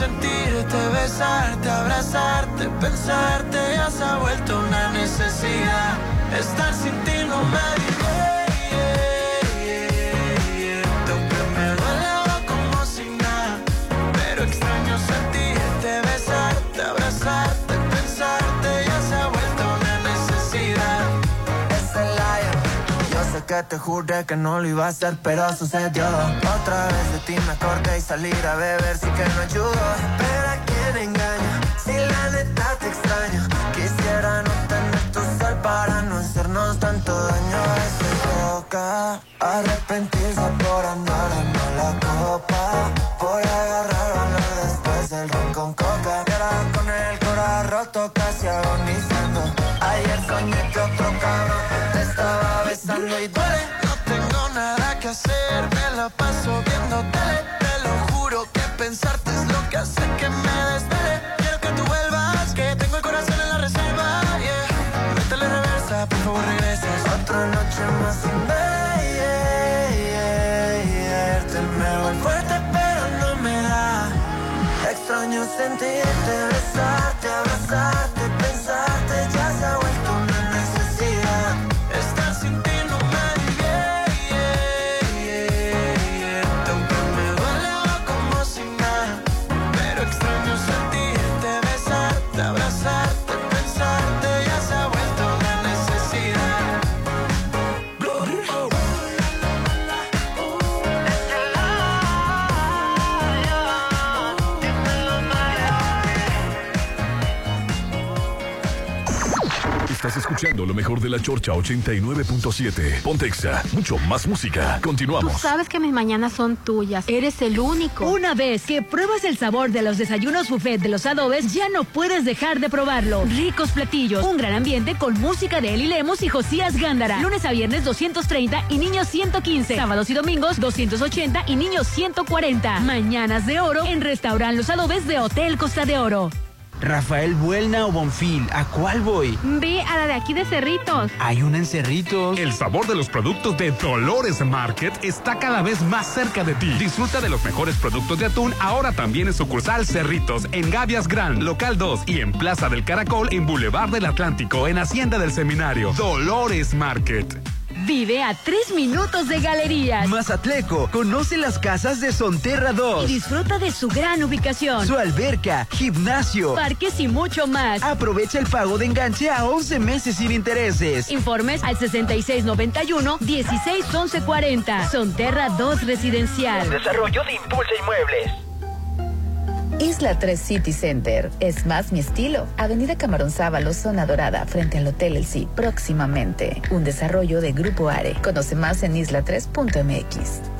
sentirte, besarte, abrazarte, pensarte ya se ha vuelto una necesidad. Estar sin ti no me Aunque que te juré que no lo iba a hacer, pero sucedió. Otra vez de ti me acordé y salir a beber sí que no ayudó. Pero a quién engaña, si la neta te extraño. Quisiera no tener tu sal para no hacernos tanto daño. Se toca arrepentirse por andar lo que me desvele. Quiero que tú vuelvas, que tengo el corazón en la reserva. Yeah. Métele reversa, por favor regresas. Otra noche más sin verte me voy fuerte pero no me da Extraño sentirte, besarte, abrazarte, escuchando lo mejor de la Chorcha 89.7. Pontexa, mucho más música. Tú Continuamos. sabes que mis mañanas son tuyas. Eres el único. Una vez que pruebas el sabor de los desayunos buffet de los adobes, ya no puedes dejar de probarlo. Ricos platillos, un gran ambiente con música de Eli Lemos y Josías Gándara. Lunes a viernes 230 y niños 115. Sábados y domingos 280 y niños 140. Mañanas de oro en Restaurant Los Adobes de Hotel Costa de Oro. Rafael Buelna o Bonfil, ¿a cuál voy? Ve a la de aquí de Cerritos. Hay una en Cerritos. El sabor de los productos de Dolores Market está cada vez más cerca de ti. Disfruta de los mejores productos de atún ahora también en sucursal Cerritos, en Gavias Grand, local 2 y en Plaza del Caracol, en Boulevard del Atlántico, en Hacienda del Seminario. Dolores Market. Vive a tres minutos de galerías. Mazatleco, conoce las casas de Sonterra Y 2. disfruta de su gran ubicación. Su alberca, gimnasio. Parques y mucho más. Aprovecha el pago de enganche a 11 meses sin intereses. Informes al 6691-161140. Sonterra 2 Residencial. Desarrollo de Impulsa Inmuebles. Isla 3 City Center. Es más mi estilo. Avenida Camarón Sábalo, zona dorada, frente al Hotel El. Próximamente. Un desarrollo de Grupo Are. Conoce más en isla3.mx.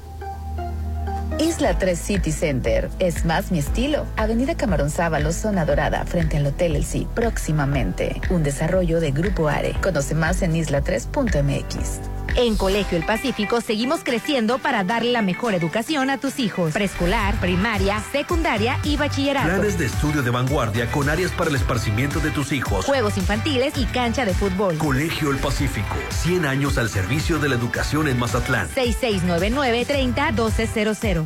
Isla 3 City Center. Es más mi estilo. Avenida Camarón Sábalo, zona dorada, frente al Hotel El Sí. Próximamente. Un desarrollo de Grupo Are. Conoce más en isla3.mx. En Colegio El Pacífico seguimos creciendo para darle la mejor educación a tus hijos. Preescolar, primaria, secundaria y bachillerato. Planes de estudio de vanguardia con áreas para el esparcimiento de tus hijos. Juegos infantiles y cancha de fútbol. Colegio El Pacífico. 100 años al servicio de la educación en Mazatlán. 6699-301200.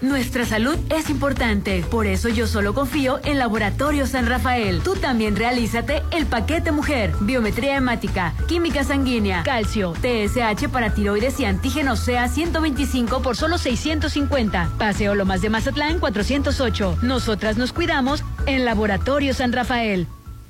Nuestra salud es importante, por eso yo solo confío en Laboratorio San Rafael. Tú también realízate el paquete mujer, biometría hemática, química sanguínea, calcio, TSH para tiroides y antígenos sea 125 por solo 650. Paseo Lomas de Mazatlán 408. Nosotras nos cuidamos en Laboratorio San Rafael.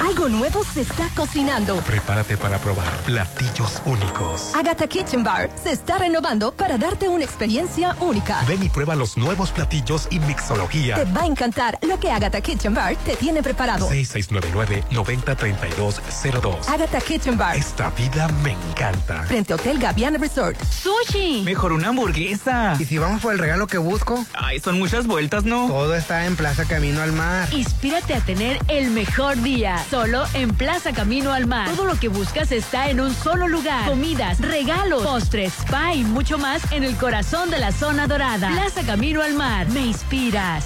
Algo nuevo se está cocinando. Prepárate para probar platillos únicos. Agatha Kitchen Bar se está renovando para darte una experiencia única. Ven y prueba los nuevos platillos y mixología. Te va a encantar lo que Agatha Kitchen Bar te tiene preparado. 6699-903202. Agatha Kitchen Bar. Esta vida me encanta. Frente a Hotel Gaviana Resort. ¡Sushi! Mejor una hamburguesa. ¿Y si vamos por el regalo que busco? Ay, son muchas vueltas, ¿no? Todo está en Plaza Camino al Mar. Inspírate a tener el mejor día. Solo en Plaza Camino al Mar. Todo lo que buscas está en un solo lugar. Comidas, regalos, postres, spa y mucho más en el corazón de la zona dorada. Plaza Camino al Mar. Me inspiras.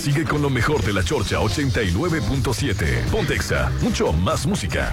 Sigue con lo mejor de la Chorcha 89.7. Pontexa, mucho más música.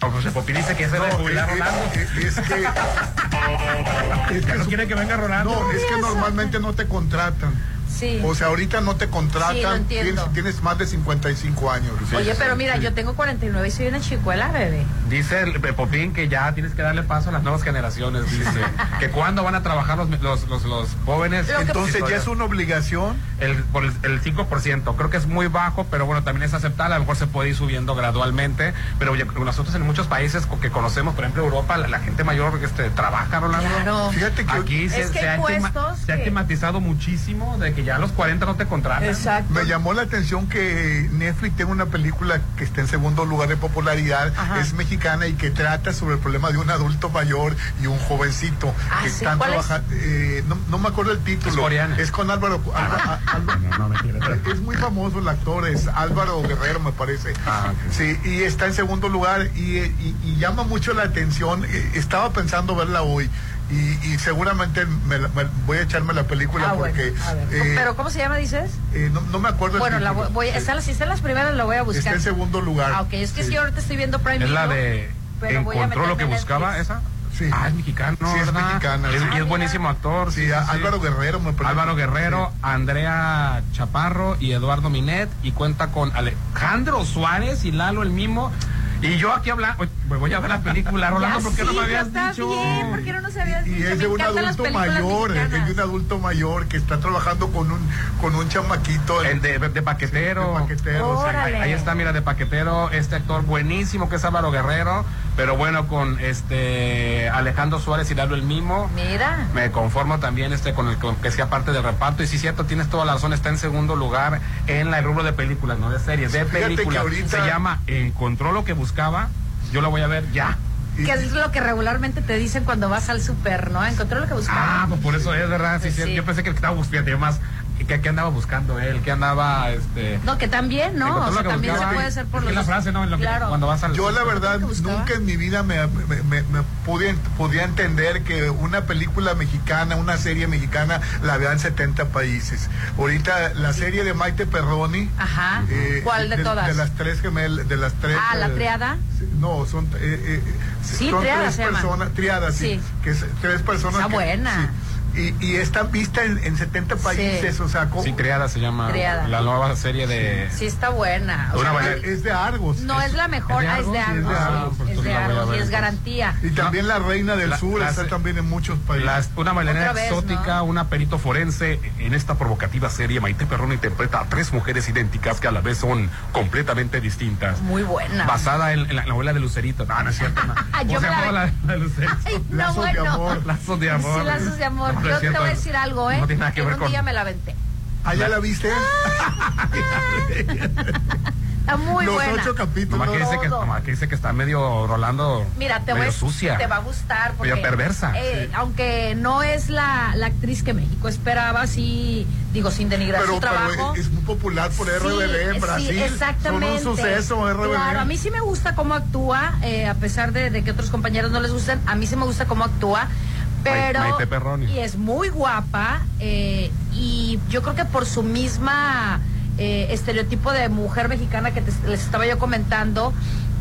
José Popín dice que ese No, de jubilar es- Rolando. es- es que- es que no quiere que venga Rolando. No, es que normalmente no te contratan. Sí. O sea, ahorita no te Sí, lo contratan entiendo. tienes, tienes más de 55 años. Oye, pero mira, yo tengo 49 y soy una chicuela, bebé. Dice el Popín que ya tienes que darle paso a las nuevas generaciones. Dice que cuándo van a trabajar los, los, los, los jóvenes. Entonces ya es una obligación. El, por el, el 5%. Creo que es muy bajo, pero bueno, también es aceptable. A lo mejor se puede ir subiendo gradualmente. Pero oye, nosotros en muchos países que conocemos, por ejemplo, Europa, la, la gente mayor este, trabaja, Rolando. Claro. Fíjate que Aquí se, Es que se hay ha tema- puestos se ha que- tematizado muchísimo de que ya a los 40 no te contratan. Exacto. Me llamó la atención que Netflix tiene una película que está en segundo lugar de popularidad, Ajá. es mexicana y que trata sobre el problema de un adulto mayor y un jovencito Ah, que sí, están trabajando. eh, no, no me acuerdo el título. Es coreana. Es con Álvaro. No, no, es muy famoso el actor, es Álvaro Guerrero, me parece. Ah. Sí, y está en segundo lugar y, y- y llama mucho la atención. Eh, Estaba pensando verla hoy. Y, y seguramente me la- me- voy a echarme la película Ah, bueno, porque a ver. eh, ¿Pero cómo se llama, dices? eh, no, no me acuerdo el Bueno, la voy, voy- está, si está en las primeras, la voy a Está buscar. en segundo lugar. Ah, ok, es que Sí. si ahorita estoy viendo Prime Es la de pero voy a Encontró lo que buscaba, Netflix. esa. Sí. Ah, es mexicano. Sí, es ¿verdad? mexicana, Es- sí. y es buenísimo actor. Sí, a- Álvaro Guerrero me parece. Álvaro Guerrero, Andrea Chaparro y Eduardo Minet. Y cuenta con Alejandro Suárez y Lalo el Mimo. Y yo aquí hablando, me voy a ver la película, Rolando, Ya ¿por qué no me ya habías está dicho? bien, ¿por qué no nos habías Y dicho? es Me de un adulto mayor, es de un adulto mayor que está trabajando con un con un chamaquito. El de, de paquetero. de paquetero, sí. Órale. Ahí, ahí está, mira, de paquetero, este actor buenísimo que es Álvaro Guerrero, pero bueno, con este Alejandro Suárez y Lalo el Mimo. Mira. Me conformo también este con el con que sea parte del reparto. Y sí, cierto, tienes toda la razón, está en segundo lugar en la el rubro de películas, no de series, de Fíjate películas. ahorita- Se llama Encontró lo que buscaba. Yo la voy a ver ya. Que es lo que regularmente te dicen cuando vas al super, ¿no? Encontró lo que buscaba. Ah, pues por eso es, ¿verdad? Sí, Pues sí. Yo pensé que estaba buscando, más, que, que andaba buscando él, que andaba, este... No, que también, ¿no? O sea, también se buscaba. puede hacer por Es los la frase, ¿no? En lo que- Claro. cuando vas al... Yo la verdad nunca en mi vida me, me, me- me pude, podía entender que una película mexicana, una serie mexicana, la vean 70 países. Ahorita la serie de Maite Perroni. Ajá. eh, ¿Cuál de todas? De las tres gemelas, de las tres. Ah, ¿la eh, triada? No, son, eh, eh, Sí, son triada tres se personas, triadas, sí, Sí. que es tres personas. Está que- buena. sí. Y, y está vista en, en 70 países, o sea, ¿cómo? Sí, Triada se llama Triada. la nueva serie de... Sí, está buena. O Una sea, manera- no- es de Argos. no es la mejor, ¿Es de ah, es de Argos? Sí, es de Argos. sí, Es de Argos y es garantía. Y también la Reina del La- Sur las- está también en muchos países. Las- una bailarina exótica, ¿no? una perito forense. En esta provocativa serie, Maite Perrón interpreta a tres mujeres idénticas que a la vez son completamente distintas. Muy buena. Basada en, en la novela de Lucerito. No, no es cierto. No. Yo ¿Cómo se me la la, la de Lucerito? Ay, no, Lazos de bueno. amor. Lazos de amor. Sí, lazos de amor. No Yo te voy a decir algo, ¿eh? No tiene nada que en ver un con- día me la aventé. ¿Ah, ya la viste? Está muy Los buena. ocho capítulos. Nomás que, dice que, Todo. nomás que dice que está medio Rolando. Mira, te voy medio a sucia. te va a gustar porque Medio perversa. eh, aunque no es la, la actriz que México esperaba, sí, digo sin denigrar Pero, su pero trabajo. es muy popular por Sí, RBD en sí, Brasil. exactamente. Son un suceso RBD. Claro, a mí sí me gusta cómo actúa, eh, a pesar de, de que otros compañeros no les gusten, a mí sí me gusta cómo actúa. Pero, Maite Perroni. y es muy guapa, eh, y yo creo que por su misma eh, estereotipo de mujer mexicana que te- les estaba yo comentando,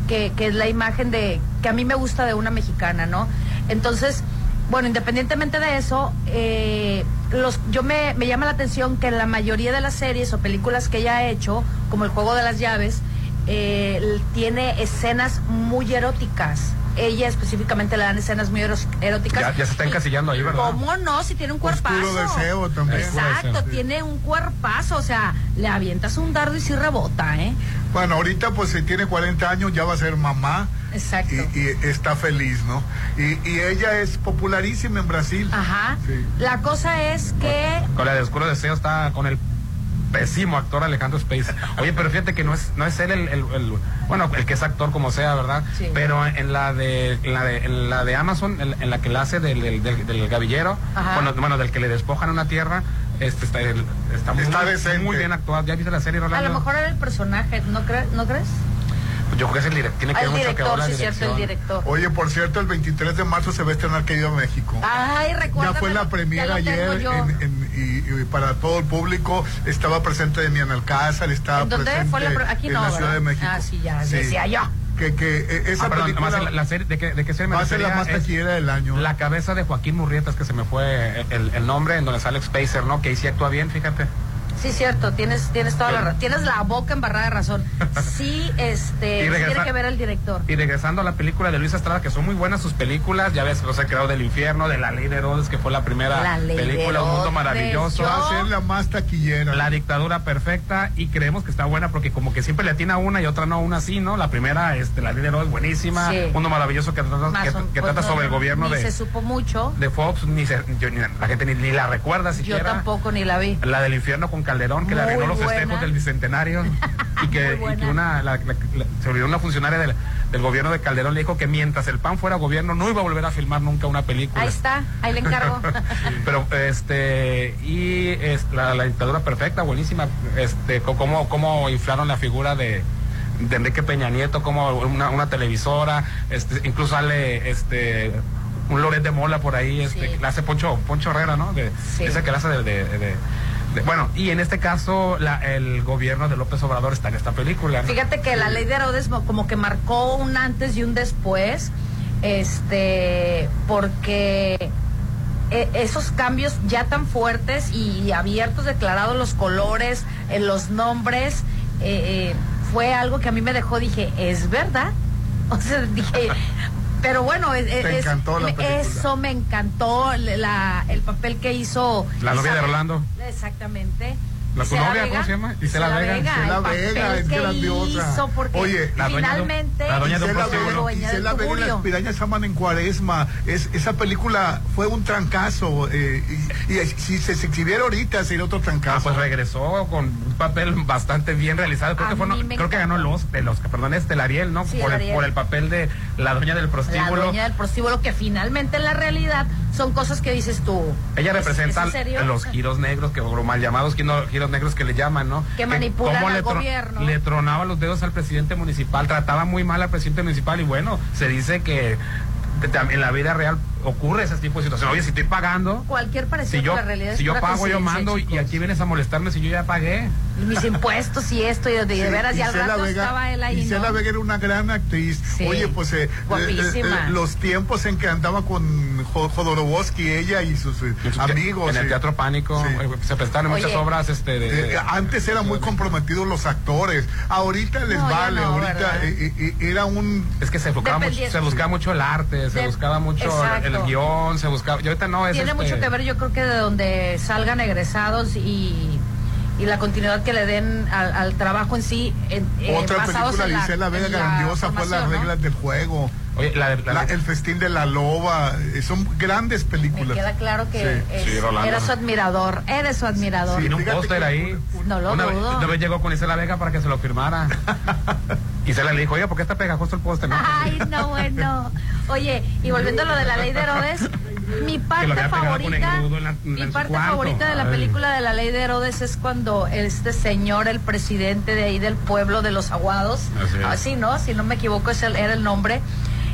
que, que es la imagen de, que a mí me gusta de una mexicana, ¿no? Entonces, bueno, independientemente de eso, eh, los, yo me, me llama la atención que en la mayoría de las series o películas que ella ha hecho, como El Juego de las Llaves, tiene escenas muy eróticas. Ella específicamente le dan escenas muy eróticas. Ya, ya se está encasillando ahí, ¿verdad? ¿Cómo no? Si tiene un Oscuro cuerpazo. deseo también. Exacto, Oscuro deseo, sí. tiene un cuerpazo. O sea, le avientas un dardo y sí rebota, ¿eh? Bueno, ahorita pues si tiene 40 años ya va a ser mamá. Exacto. Y, y está feliz, ¿no? Y, y ella es popularísima en Brasil. Ajá. Sí. La cosa es que Con la de Oscuro Deseo está con el pésimo actor Alejandro Space. Oye, pero fíjate que no es, no es él el, el- el- bueno, el que es actor como sea, ¿verdad? Sí. Pero en la de, en la de, en la de Amazon, en, en la que la hace del, del, del- del gavillero, bueno, bueno, del que le despojan una tierra, este está, el- está, muy, Está muy bien actuado. ¿Ya viste la serie, a Rolando? lo mejor era el personaje, ¿no, cre- ¿no crees? Yo creo que es el director, tiene que Ah, ver el mucho que ver la sí, cierto, el dirección. director. Oye, por cierto, el 23 de marzo se va a estrenar Querido México. Ay, recuerda. Ya fue la premiera ayer yo. en- en- y, y para todo el público. Estaba presente Demian Alcázar, estaba ¿En dónde presente fue la pre- aquí en no, la Ciudad ¿verdad? de México. Ah, sí, ya, decía yo. Que, que eh, esa Ah, perdón, película la, la serie, ¿de qué, de qué serie me va a ser la más taquillera del año. La cabeza de Joaquín Murrietas, que se me fue el, el nombre, en donde sale Spacer, ¿no? Que ahí sí actúa bien, fíjate. Sí, cierto, tienes, tienes toda la tienes la boca embarrada de razón. Sí, este, tiene que ver el director. Y regresando a la película de Luis Estrada, que son muy buenas sus películas, ya ves, Los Secretos del Infierno, de La Ley de Herodes, que fue la primera La película, Un Mundo Maravilloso. yo- Va a ser la más taquillera. La dictadura perfecta y creemos que está buena porque como que siempre le atina una y otra no, una sí, ¿no? La primera, este, La Ley de Herodes, buenísima, Sí. Mundo Maravilloso que trata, Más que, o- que pues, trata no, sobre el gobierno ni de, se supo mucho. de Fox, ni, se- yo- ni- la gente ni, ni la recuerda Yo siquiera. tampoco ni la vi. La del infierno con Calderón, que le Muy arruinó los buena. festejos del bicentenario. y que, y una, la- la- la- se olvidó una funcionaria del, del gobierno de Calderón, le dijo que mientras el PAN fuera gobierno no iba a volver a filmar nunca una película. Ahí está, ahí le encargo. Pero, este, y es, la, la dictadura perfecta, buenísima. Este, cómo, cómo inflaron la figura de, de Enrique Peña Nieto, como una, una televisora, este, incluso sale, este, un Loret de Mola por ahí, este, Sí. que la hace Poncho, Poncho Herrera, ¿no? De, Sí. Esa que la hace de, de- de- de- bueno, y en este caso, el gobierno de López Obrador está en esta película. ¿no? Fíjate que la ley de Herodes mo- como que marcó un antes y un después, este, porque eh, esos cambios ya tan fuertes y abiertos, declarados los colores, eh, los nombres, eh, eh, fue algo que a mí me dejó, dije, ¿es verdad? O sea, dije, pero bueno, es, Te es- encantó la película. eso me encantó, la, el papel que hizo. La novia de Rolando. Exactamente. ¿La tu Isela novia, Vega. cómo se llama? Isela Vega. Isela el Vega, es que grandiosa. hizo, porque Oye, la finalmente la Gisela prostíbulo. Vega, Gisela Vega y las pirañas aman en cuaresma. Es, esa película fue un trancazo. eh, y, y si se, se exhibiera ahorita sería otro Ah, trancazo. pues regresó con un papel bastante bien realizado. Creo que fue, no- mí me creo que ganó los, de los, perdón, este, el Ariel, ¿no? Sí, por, el el, Ariel. por el papel de la dueña del la prostíbulo. dueña del prostíbulo que finalmente en la realidad son cosas que dices tú. Ella ¿es- representa es los giros negros, que o mal llamados giros, giros negros que le llaman, ¿no? Que manipulan al le, gobierno. le tronaba los dedos al presidente municipal, trataba muy mal al presidente municipal y bueno, se dice que en la vida real ocurre ese tipo de situación. Oye, si estoy pagando, Cualquier parecido si yo, con la realidad si yo pago, yo mando y, aquí vienes a molestarme si yo ya pagué. Y mis impuestos y esto y de, Sí, veras y al Isela rato Vega- estaba él ahí Isela ¿no? Vega era una gran actriz. Sí. Oye, pues eh, Guapísima. eh, eh, los tiempos en que andaba con Jo- Jodorowsky, ella y sus eh, amigos. En el Teatro Pánico Sí. se presentaron Oye. muchas obras este, de, de- Eh, antes eran muy comprometidos los actores. Ahorita les No, vale. no, ahorita eh, eh, eh, era un. Es que se buscaba, mucho, se buscaba mucho el arte, se De- buscaba mucho el, el guion, se buscaba... Y ahorita no es... Tiene este, mucho que ver, yo creo que de donde salgan egresados y, y la continuidad que le den al, al trabajo en sí. En, eh, Otra basados película en la- Vega grandiosa fue Las ¿no? reglas del juego. Oye, la, de- la- La- el festín de la loba, eh, son grandes Me películas. queda claro que Sí. es- su admirador, eres su admirador. Tiene un póster ahí. No lo una, vez, dudo. una vez llegó con Isela Vega para que se lo firmara. Isela le dijo, oye, ¿por qué está pegajoso el póster? No, Ay, no, bueno. Oye, y volviendo a lo de la ley de Herodes, mi parte favorita, engrudo en la- en mi parte cuarto. favorita de la película de la ley de Herodes es cuando este señor, el presidente de ahí del pueblo de los aguados, Así así no, si no me equivoco ese era el nombre,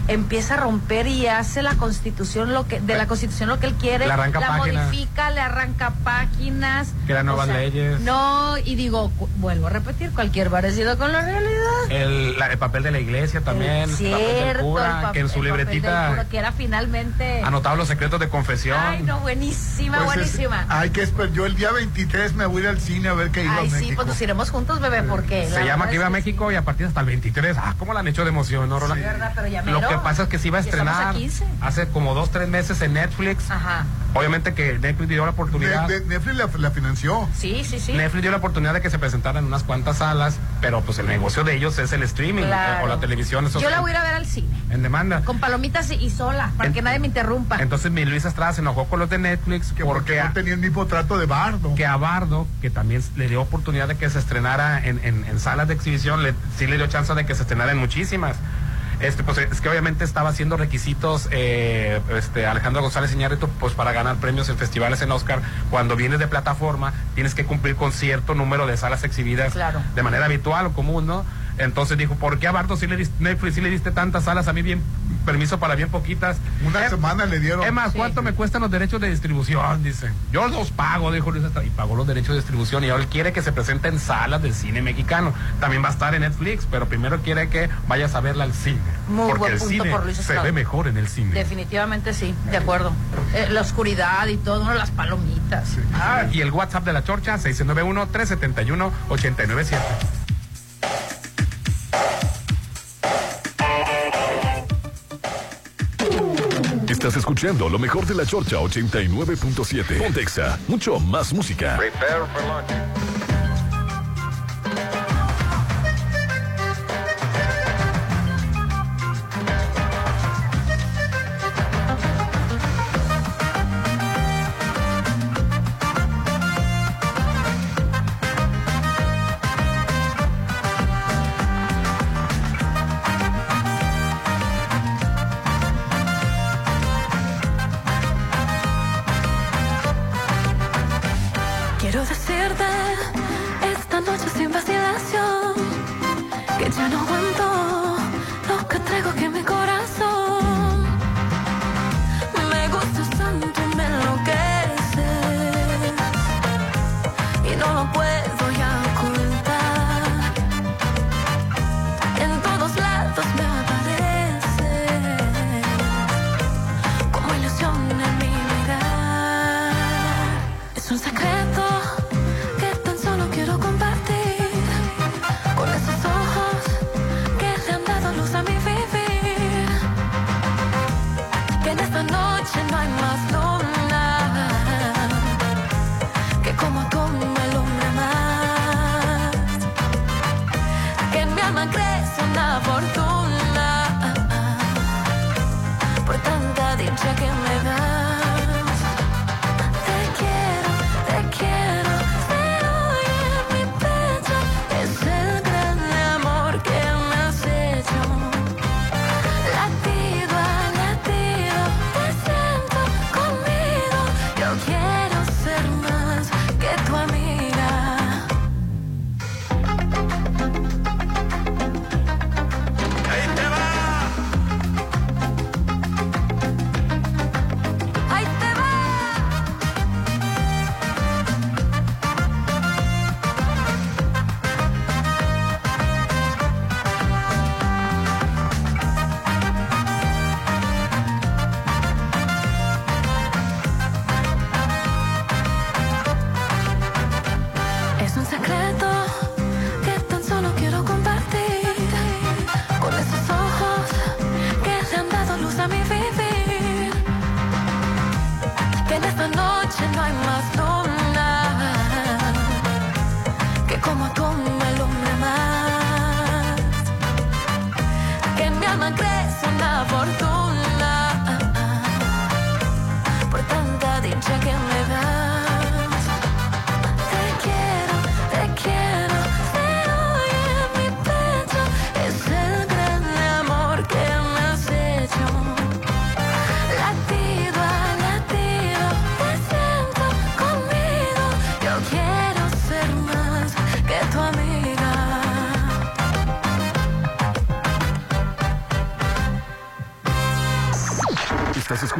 empieza a romper y hace la constitución lo que de la constitución lo que él quiere, Le arranca la páginas. modifica, le arranca páginas, Crea o nuevas sea, leyes. No, y digo, vuelvo a repetir, cualquier parecido con la realidad. El, la- el papel de la iglesia también. el papel del Cierto, cura, el pa- que en su libretita cura, que era finalmente. anotaba los secretos de confesión. Ay, no, buenísima, Pues es- buenísima. hay que esperar. Yo el día 23 me voy a ir al cine a ver qué iba a Ay, sí, México. pues nos iremos juntos, bebé, porque. Se llama que iba a México y a partir hasta el 23. Ah, ¿cómo la han hecho de emoción, no, Roland? verdad, pero ya Lo mero. Que pasa es que se iba a estrenar 15. hace como dos, tres meses en Netflix. Ajá. Obviamente que Netflix dio la oportunidad. Ne- ne- Netflix la, la financió. Sí, sí, sí. Netflix dio la oportunidad de que se presentaran en unas cuantas salas, pero pues el negocio de ellos es el streaming Claro. eh, o la televisión. Eso Yo la voy a ir a ver al cine. En demanda. Con palomitas y, sola, para En- que nadie me interrumpa. Entonces mi Luis Estrada se enojó con los de Netflix Que porque porque no tenían ni trato de bardo. que a Bardo, que también le dio oportunidad de que se estrenara en, en- en salas de exhibición, le, sí le dio chance de que se estrenara en muchísimas. Este, pues es que obviamente estaba haciendo requisitos eh, este, Alejandro González Iñárritu pues para ganar premios en festivales en Oscar. Cuando vienes de plataforma, tienes que cumplir con cierto número de salas exhibidas Claro. de manera habitual o común, ¿no? Entonces dijo, ¿por qué a Bardo sí le diste, Netflix sí le diste tantas salas? A mí bien, permiso para bien poquitas. Una Eh, semana le dieron. es más, Sí. ¿cuánto me cuestan los derechos de distribución? Dice. Yo los pago, dijo Luis Estrada. Y pagó los derechos de distribución. Y ahora él quiere que se presente en salas del cine mexicano. También va a estar en Netflix, pero primero quiere que vayas a verla al cine. Muy porque buen el punto cine por Luis se Estrada. ve mejor en el cine. Definitivamente sí, de acuerdo. Eh, la oscuridad y todo, ¿no? las palomitas. Ah, y el WhatsApp de la Chorcha, 691-371-897. Estás escuchando lo mejor de la Chorcha 89.7. Pontexa, mucho más música. Quiero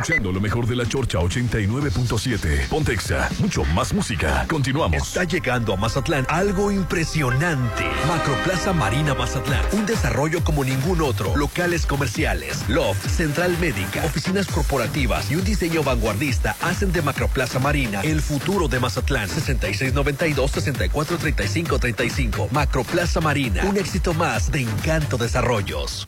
escuchando lo mejor de la Chorcha 89.7. Pontexa, mucho más música. Continuamos. Está llegando a Mazatlán algo impresionante. Macroplaza Marina Mazatlán. Un desarrollo como ningún otro. Locales comerciales, loft, central médica, oficinas corporativas y un diseño vanguardista hacen de Macroplaza Marina el futuro de Mazatlán. 6692-643535. Macroplaza Marina. Un éxito más de Encanto Desarrollos.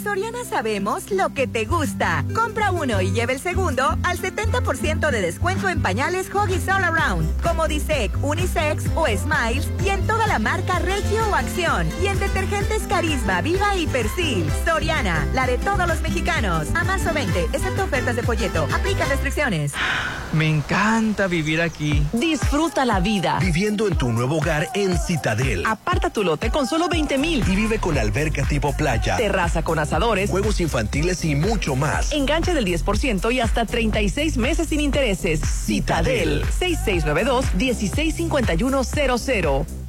En Soriana sabemos lo que te gusta. Compra uno y lleve el segundo al 70% de descuento en pañales Huggies All Around, como Disec, Unisex o Smiles, y en toda la marca Regio o Acción, y en detergentes Carisma, Viva y Persil. Soriana, la de todos los mexicanos. A marzo 20, excepto ofertas de folleto. Aplica restricciones. Me encanta vivir aquí. Disfruta la vida. Viviendo en tu nuevo hogar en Citadel. Aparta tu lote con solo 20 mil. Y vive con alberca tipo playa. Terraza con Juegos infantiles y mucho más. Enganche del 10% y hasta 36 meses sin intereses. Citadel. 6692-165100.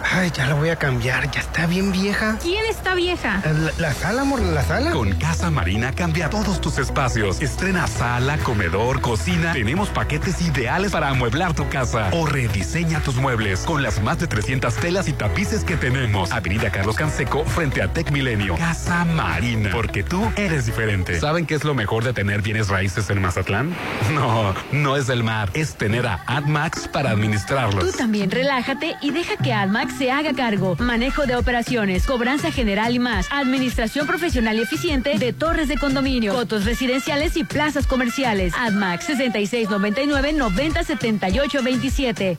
Ay, ya la voy a cambiar, ya está bien vieja. ¿Quién está vieja? La, la sala, amor, la sala. Con Casa Marina cambia todos tus espacios. Estrena sala, comedor, cocina. Tenemos paquetes ideales para amueblar tu casa. O rediseña tus muebles con las más de 300 telas y tapices que tenemos. Avenida Carlos Canseco frente a Tech Milenio. Casa Marina. Porque tú eres diferente. ¿Saben qué es lo mejor de tener bienes raíces en Mazatlán? No, no es el mar. Es tener a AdMax para administrarlos. Tú también relájate y deja que AdMax se haga cargo. Manejo de operaciones, cobranza general y más. Administración profesional y eficiente de torres de condominio, fotos residenciales y plazas comerciales. AdMax 6699-907827.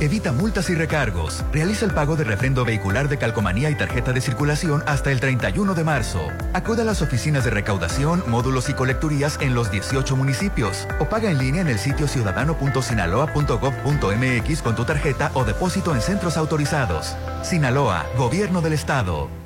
Evita multas y recargos. Realiza el pago de refrendo vehicular de calcomanía y tarjeta de circulación hasta el 31 de marzo. Acude a las oficinas de recaudación, módulos y colecturías en los 18 municipios o paga en línea en el sitio ciudadano.sinaloa.gov.mx con tu tarjeta o depósito en centros autorizados. Sinaloa, Gobierno del Estado.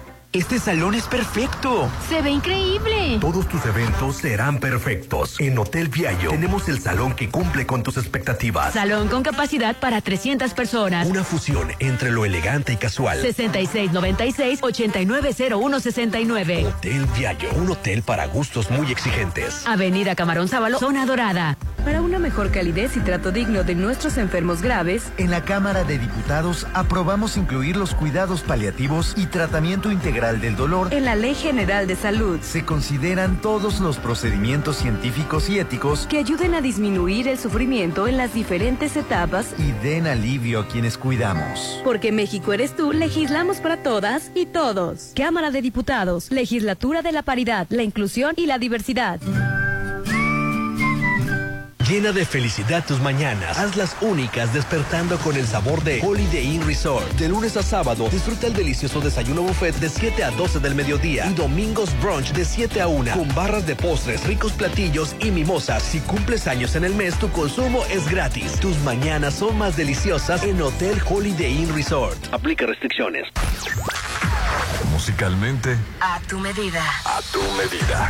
Este salón es perfecto. Se ve increíble. Todos tus eventos serán perfectos. En Hotel Viallo tenemos el salón que cumple con tus expectativas. Salón con capacidad para 300 personas. Una fusión entre lo elegante y casual. 6696-890169. Hotel Viallo, un hotel para gustos muy exigentes. Avenida Camarón Sábalo, Zona Dorada. Para una mejor calidez y trato digno de nuestros enfermos graves, En la Cámara de Diputados aprobamos incluir los cuidados paliativos y tratamiento integral del dolor. en la Ley General de Salud, Se consideran todos los procedimientos científicos y éticos que ayuden a disminuir el sufrimiento en las diferentes etapas. y den alivio a quienes cuidamos. Porque México eres tú, legislamos para todas y todos. Cámara de Diputados, Legislatura de la Paridad, la Inclusión y la Diversidad. Llena de felicidad tus mañanas. Hazlas únicas despertando con el sabor de Holiday Inn Resort. De lunes a sábado, disfruta el delicioso desayuno buffet de 7 a 12 del mediodía y domingos brunch de 7 a 1 con barras de postres, ricos platillos y mimosas. Si cumples años en el mes, tu consumo es gratis. Tus mañanas son más deliciosas en Hotel Holiday Inn Resort. Aplica restricciones. Musicalmente, A tu medida. a tu medida.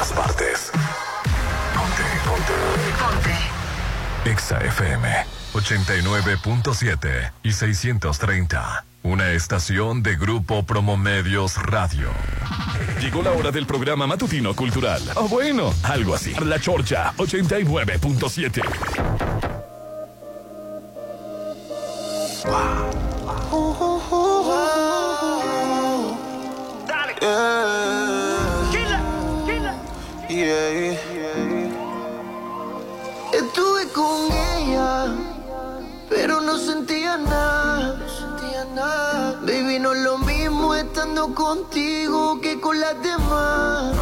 Exa FM 89.7 y 630. Una estación de Grupo Promomedios Radio. Llegó la hora del programa matutino cultural. O bueno, algo así. La Chorcha 89.7. no sentía nada. No sentía nada. Baby, no es lo mismo estando contigo que con las demás.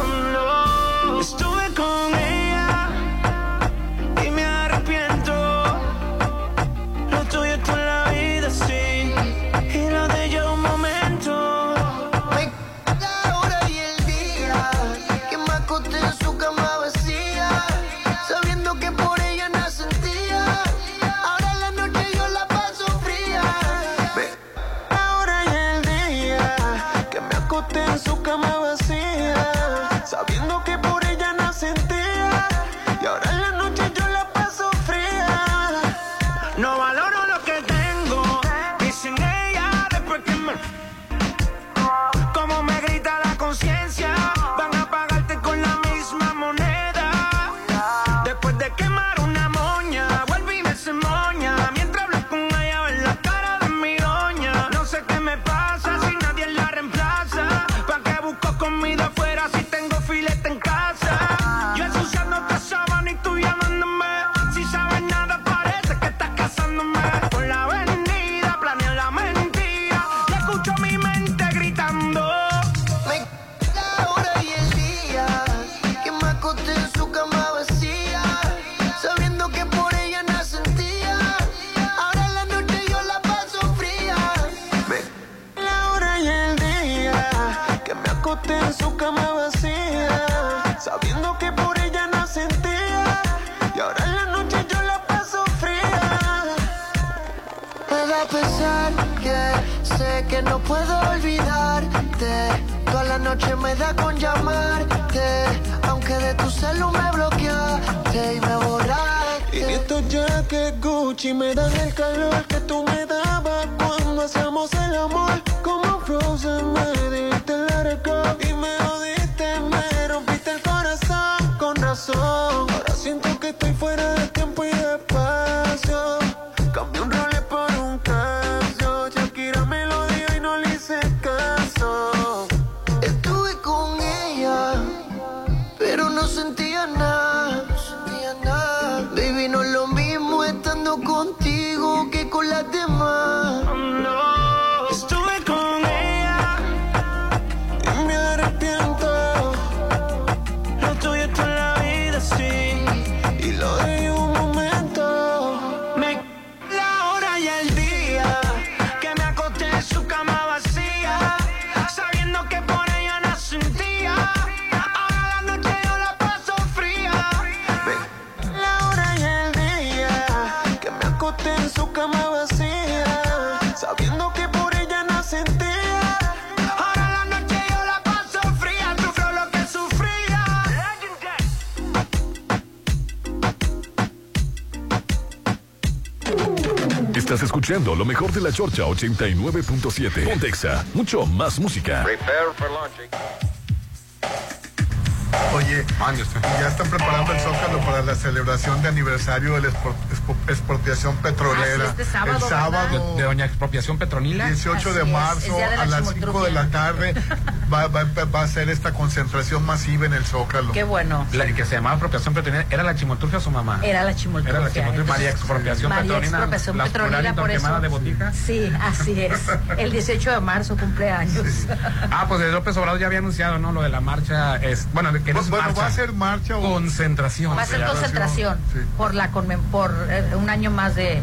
Estuve con ella que Estás escuchando lo mejor de la Chorcha 89.7. Pontexa, mucho más música. Oye, ya están preparando el Zócalo para la celebración de aniversario de la expropiación petrolera. Ah, sí, este sábado, el sábado, De, de Doña Expropiación Petronila. 18 de Así es, marzo, de la a las 5 de la tarde, va, va, va a ser esta concentración masiva en el Zócalo. Qué bueno. La que se llamaba Expropiación Petronila. ¿Era la chimoltrufia o su mamá? Era la chimoltrufia. Era la chimoltrufia. María Entonces, Expropiación María Petronila. Expropiación la fulanita por eso. de botica. Sí, así es. El 18 de marzo cumpleaños. Ah, pues de López Obrador ya había anunciado, ¿no? Lo de la marcha. Es, bueno, que no es Bueno, marcha. va a ser marcha o Concentración. Va a ser concentración por la conmem- por eh, un año más de,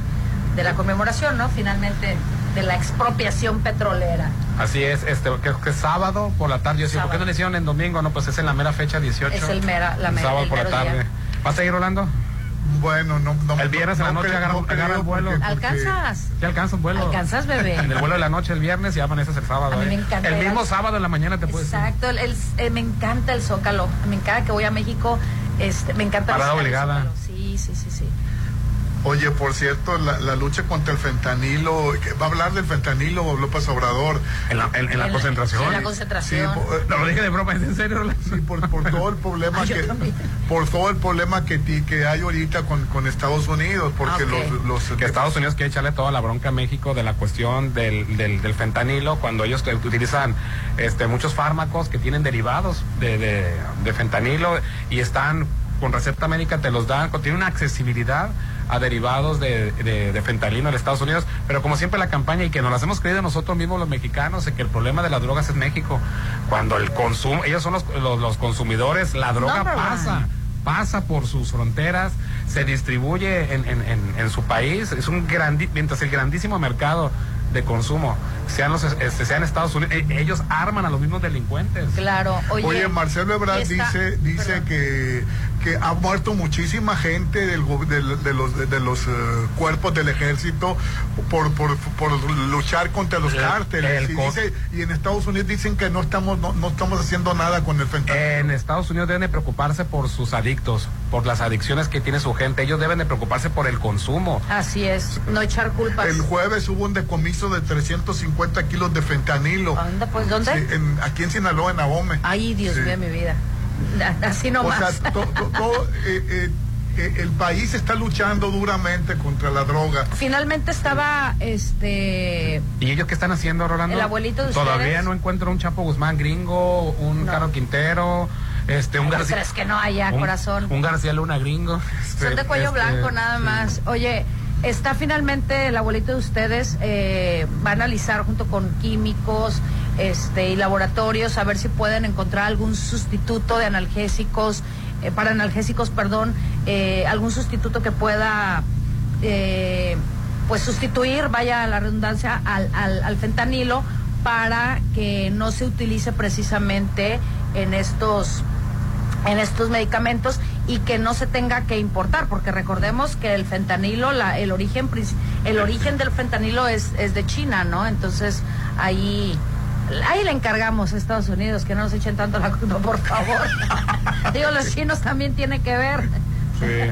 de la conmemoración, ¿no? Finalmente de la expropiación petrolera. Así es, este, que, que sábado por la tarde. Yo decía, ¿por qué no le hicieron en domingo? No, pues es en la mera fecha 18. Es el mera- la El mera- sábado el por la tarde. día. ¿Vas a ir, Rolando? Bueno, no, no El viernes en la no noche creo- agarra, no agarra creo el vuelo. porque- ¿Alcanzas? Sí, alcanza un vuelo. ¿Alcanzas, bebé? En el vuelo de la noche el viernes y amaneces el sábado. A mí me ¿eh? encanta El mismo sábado en la mañana te puedes. Exacto, el- el- eh, me encanta el Zócalo. Me encanta que voy a México. Este, me encanta Parada obligada. Zócalo. Sí, sí, sí, sí. Oye, por cierto, la, la lucha contra el fentanilo, va a hablar del fentanilo López Obrador. En la, en- en la concentración. En la concentración. Sí, por- No lo dije de broma, es en serio. Sí, por, por todo el problema que por todo el problema que, ti- que hay ahorita con, con Estados Unidos, porque Ah, los, los que Estados Unidos quiere echarle toda la bronca a México de la cuestión del, del, del fentanilo cuando ellos utilizan este, muchos fármacos que tienen derivados de, de, de fentanilo y están con receta médica, te los dan, tiene una accesibilidad a derivados de, de, de fentanilo en Estados Unidos, pero como siempre la campaña y que nos las hemos creído nosotros mismos los mexicanos, de que el problema de las drogas es México, cuando el consumo, ellos son los, los, los consumidores, la droga Number one. pasa pasa por sus fronteras, se distribuye en, en- en- en su país, es un grandi- mientras el grandísimo mercado de consumo sean los este, sea en Estados Unidos, e- ellos arman a los mismos delincuentes. Claro, oye. Oye, Marcelo Ebrard dice, dice que, que ha muerto muchísima gente del, de, los, de, los eh, cuerpos del ejército por, por, por luchar contra los El- cárteles. el y, co- dice- y en Estados Unidos dicen que no estamos, no, no estamos haciendo nada con el fentanilo. En Estados Unidos deben de preocuparse por sus adictos, por las adicciones que tiene su gente. Ellos deben de preocuparse por el consumo. Así es, no echar culpas. El jueves hubo un decomiso de 350 kilos de fentanilo. Anda, pues, ¿dónde? Sí, en- aquí en Sinaloa, en Ahome. Ay, Dios Sí. mío, mi vida. Así O nomás. sea, to- to- todo, eh, eh, eh, el país está luchando duramente contra la droga. Finalmente estaba este ¿Y ellos qué están haciendo, Rolando? El abuelito de Todavía ustedes. no encuentro un Chapo Guzmán gringo, un Caro Quintero, este, un ¿Tú García. crees que no haya un- corazón? Un García Luna gringo. Son de cuello Este, blanco nada sí. más. Oye, está finalmente el abuelito de ustedes, eh, va a analizar junto con químicos este, y laboratorios a ver si pueden encontrar algún sustituto de analgésicos, eh, para analgésicos, perdón, eh, algún sustituto que pueda pues sustituir, vaya la redundancia, al, al, al fentanilo para que no se utilice precisamente en estos en estos medicamentos y que no se tenga que importar, porque recordemos que el fentanilo, la, el origen el origen del fentanilo es, es de China, ¿no? Entonces ahí ahí le encargamos a Estados Unidos que no nos echen tanto la culpa, por favor. Digo, los chinos también tienen que ver. Sí.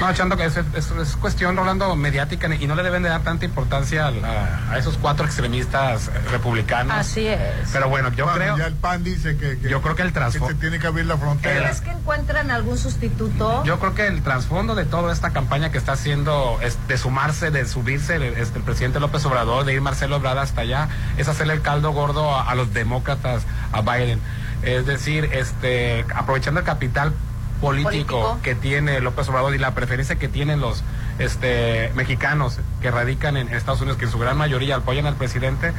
No, echando que es, es- es cuestión, Rolando, mediática y no le deben de dar tanta importancia a, a- a esos cuatro extremistas republicanos. Así es. Pero bueno, yo Bueno, creo. Ya el PAN dice que, que- Yo creo que el que trasfondo. se tiene que abrir la frontera. ¿Crees que encuentran algún sustituto? Yo creo que el trasfondo de toda esta campaña que está haciendo es de sumarse, de subirse el, este, el presidente López Obrador, de ir Marcelo Ebrard hasta allá, es hacerle el caldo gordo a, a los demócratas, a Biden. Es decir, este, aprovechando el capital político, Político. que tiene López Obrador y la preferencia que tienen los este, mexicanos que radican en Estados Unidos, que en su gran mayoría apoyan al presidente,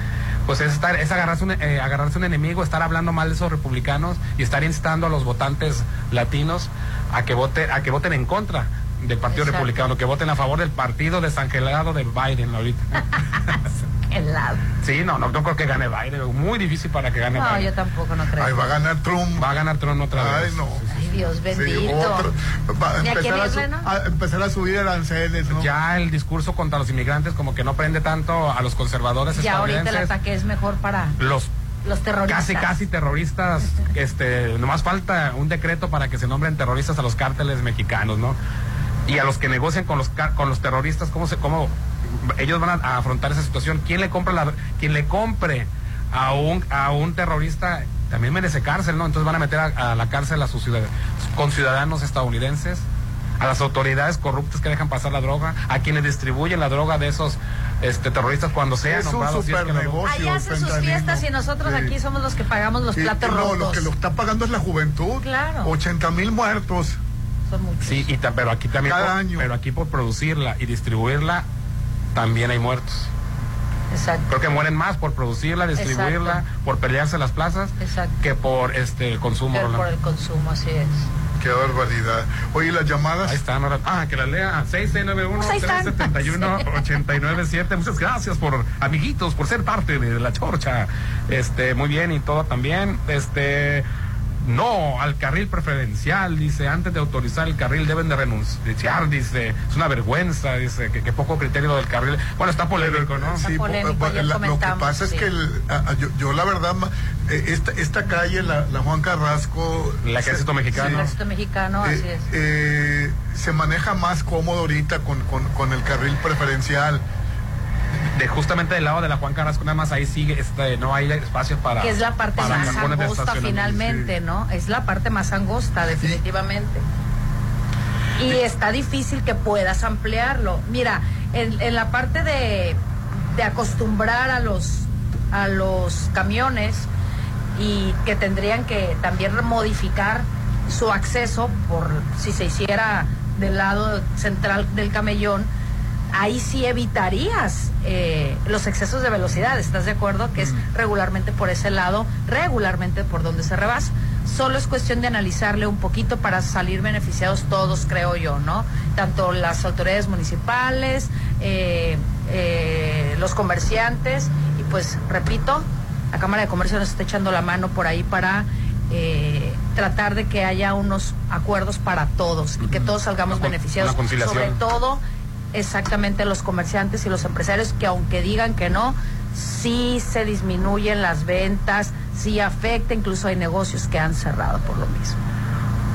pues es, estar, es agarrarse, un, eh, agarrarse un enemigo, estar hablando mal de esos republicanos y estar instando a los votantes latinos a que, vote, a que voten en contra del Partido Exacto. Republicano, que voten a favor del partido desangelado de Biden ahorita. Helado. sí, no, no, no creo que gane Biden, muy difícil para que gane No, Biden. yo tampoco no creo. Ahí va a ganar Trump. Va a ganar Trump otra Ay, vez. no. Ay, Dios Sí, bendito. otro. Va a ¿Y a quién empezar, a, irle, su- no? a empezar a subir aranceles, ¿no? Ya el discurso contra los inmigrantes como que no prende tanto a los conservadores Ya ahorita el ataque es mejor para Los los terroristas. casi casi terroristas, este, nomás falta un decreto para que se nombren terroristas a los cárteles mexicanos, ¿no? Y a los que negocian con los car- con los terroristas, cómo se cómo ellos van a, a afrontar esa situación. ¿Quién le compra la quien le compre a un a un terrorista también merece cárcel, ¿no? Entonces van a meter a, a la cárcel a sus ciudadanos, con ciudadanos estadounidenses, a las autoridades corruptas que dejan pasar la droga, a quienes distribuyen la droga de esos este terroristas cuando sean Es nombrados. si es que. Allá hacen sus fiestas y nosotros Sí. aquí somos los que pagamos los platos no, rotos. lo que lo está pagando es la juventud. Claro. 80 mil muertos. Son muchos. Sí, y ta- pero aquí también Cada por, año. pero aquí por producirla y distribuirla también hay muertos. Exacto. Creo que mueren más por producirla, distribuirla, por pelearse las plazas Exacto. que por este el consumo. Por el consumo, así es. Qué barbaridad. Oye, las llamadas. Ahí están, ahora- ah, que la lea 6691 Pues ahí están. 371 897. Muchas gracias por amiguitos, por ser parte de la chorcha. Este, muy bien y todo también. Este, no al carril preferencial, dice, antes de autorizar el carril deben de renunciar, dice, es una vergüenza, dice, que, que poco criterio del carril. Bueno, está polémico, ¿no? Sí, polémico, po- ayer la- lo que pasa es que el- a- a- yo, yo la verdad, eh, esta, esta calle, la, la Juan Carrasco... El ejército se- mexicano. El ejército mexicano, eh, así es. eh, se maneja más cómodo ahorita con, con, con el carril preferencial. De justamente del lado de la Juan Carrasco, nada más ahí sigue, este, no hay espacio para. que es la parte más angosta finalmente, ¿no? Es la parte más angosta, definitivamente. Y está difícil que puedas ampliarlo. Mira, en, en la parte de, de acostumbrar a los, a los camiones y que tendrían que también modificar su acceso por si se hiciera del lado central del camellón, ahí sí evitarías eh, los excesos de velocidad, ¿estás de acuerdo? Que es regularmente por ese lado, regularmente por donde se rebasa. Solo es cuestión de analizarle un poquito para salir beneficiados todos, creo yo, ¿no? Tanto las autoridades municipales, eh, eh, los comerciantes, y pues, repito, la Cámara de Comercio nos está echando la mano por ahí para eh, tratar de que haya unos acuerdos para todos y que todos salgamos Una beneficiados. una. Sobre todo, exactamente los comerciantes y los empresarios que aunque digan que no, sí se disminuyen las ventas, sí afecta, incluso hay negocios que han cerrado por lo mismo.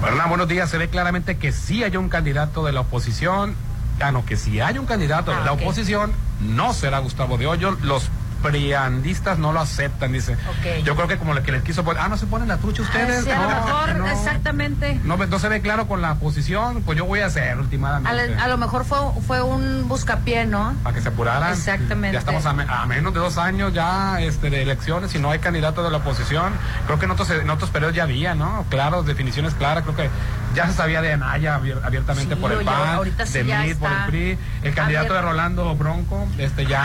Hernán, buenos días. Se ve claramente que sí hay un candidato de la oposición. Ah, no, que si hay un candidato de Ah, la ok. oposición, no será Gustavo de Hoyo. Los priandistas no lo aceptan, dice. Ok. Yo creo que como le que les quiso poner, ah, no se ponen la trucha ustedes. Sí, a lo mejor, no. exactamente. No, no se ve claro con la oposición, pues yo voy a hacer últimamente. a lo mejor fue, fue un buscapié, ¿no? para que se apuraran. Exactamente. Ya estamos a, me- a menos de dos años ya este, de elecciones y no hay candidato de la oposición. Creo que en otros, en otros periodos ya había, ¿no? Claro, definiciones claras. Creo que ya se sabía de Anaya abier- abiertamente Sí, por el PAN, sí de ya MIT por el PRI. El candidato de. Rolando Bronco, este ya,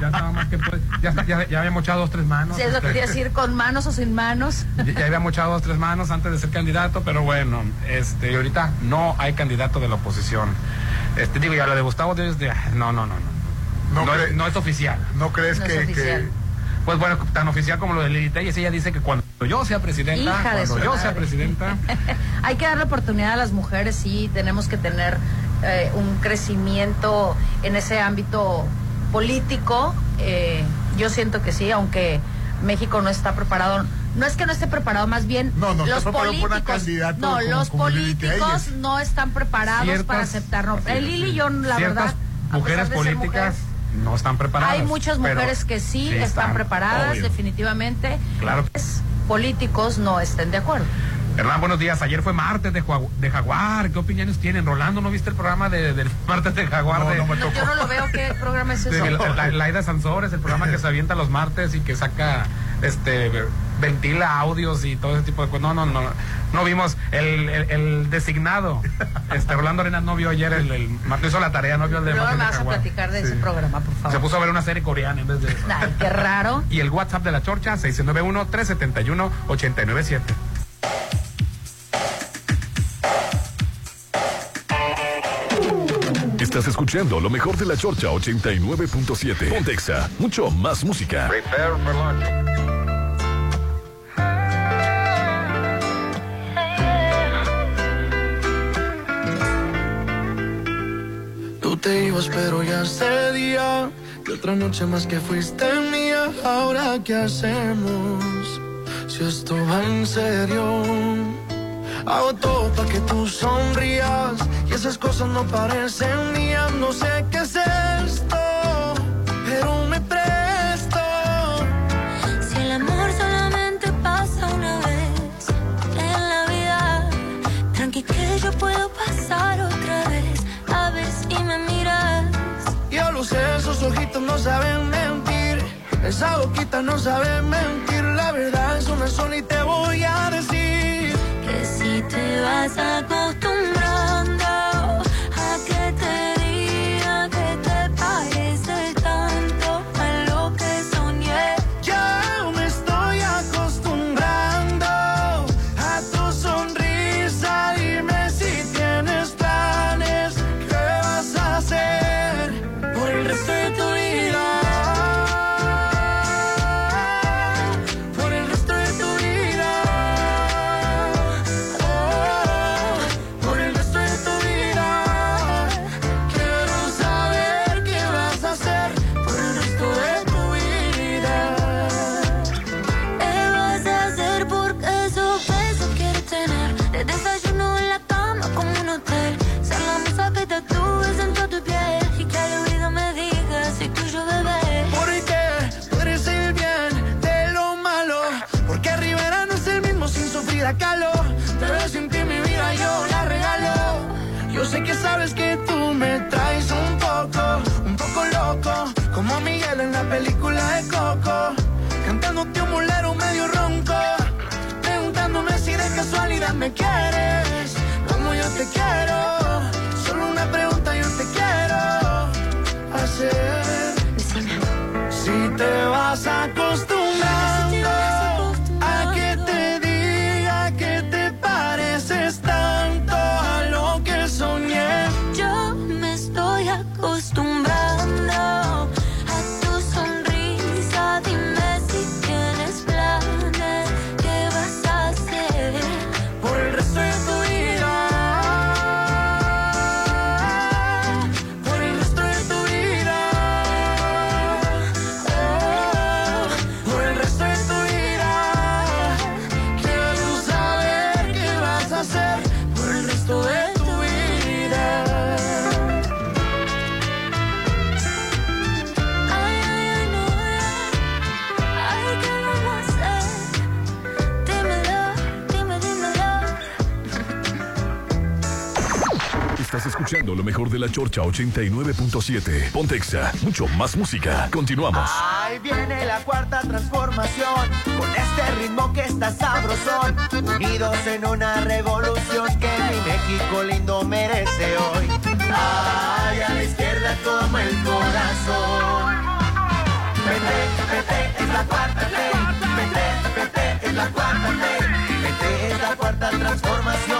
ya estaba más que pues, ya, está- ya, ya habíamos echado dos, tres manos. Si es lo que este, quería decir, con manos o sin manos. ya ya habíamos echado dos, tres manos antes de ser candidato, pero bueno, este, ahorita no hay candidato de la oposición. Este, digo, ya lo de Gustavo Díaz, de, no, no, no, no. No No, es, no es oficial. ¿No crees No es que, oficial. que- Pues bueno, tan oficial como lo de Lili Telles, ella dice que cuando yo sea presidenta, Hija cuando yo madre. sea presidenta, Hay que darle oportunidad a las mujeres, sí, tenemos que tener eh, un crecimiento en ese ámbito político. eh, yo siento que sí, aunque México no está preparado. No es que no esté preparado, más bien No, no los políticos, no, como- los como políticos no están preparados Ciertas- para aceptarlo. El Lili, yo la verdad, mujeres políticas mujer, no están preparadas. hay muchas mujeres que sí, sí están, preparadas, obvio. definitivamente. Claro. Pues, políticos no estén de acuerdo. Hernán, buenos días. Ayer fue martes de, Jaguar. ¿Qué opiniones tienen? Rolando, ¿no viste el programa de, del martes de Jaguar? No, de, no me No, yo no lo veo, ¿qué programa es eso? de la- la- Laida Sansores, el programa que se avienta los martes y que saca, este, ventila audios y todo ese tipo de cosas. No, no, no. No vimos el, el, el designado. Este, Rolando Arenas no vio ayer el, el martes, hizo la tarea, no vio el de Luego martes me de vas a platicar de ese programa, por Se favor. puso a ver una serie coreana en vez de eso. Ay, qué raro. Y el WhatsApp de la Chorcha, 691-371-897. Estás escuchando lo mejor de la Chorcha 89.7. Pontexa, mucho más música. Prepare for launch. te ibas, pero ya se día. Otra noche más que fuiste mía. Ahora, ¿qué hacemos? Si esto va en serio. Hago todo para que tú sonrías. Y esas cosas no parecen mías. No sé qué es esto, pero me presto. Si el amor solamente pasa una vez en la vida, tranqui que yo puedo pasar otra vez. A ver si me miras. Yo lo sé, esos ojitos no saben mentir. Esa boquita no sabe mentir. La verdad es una sola y te voy a decir. Que si te vas acostumbrando a Chorcha 89.7. Pontexa, mucho más música. Continuamos. Ahí viene la cuarta transformación, con este ritmo que está sabrosón, unidos en una revolución que mi México lindo merece hoy. Ay, a la izquierda toma el corazón. Vete, vete, es la cuarta T. Vete, vete, es la cuarta T. Vete, es la cuarta transformación,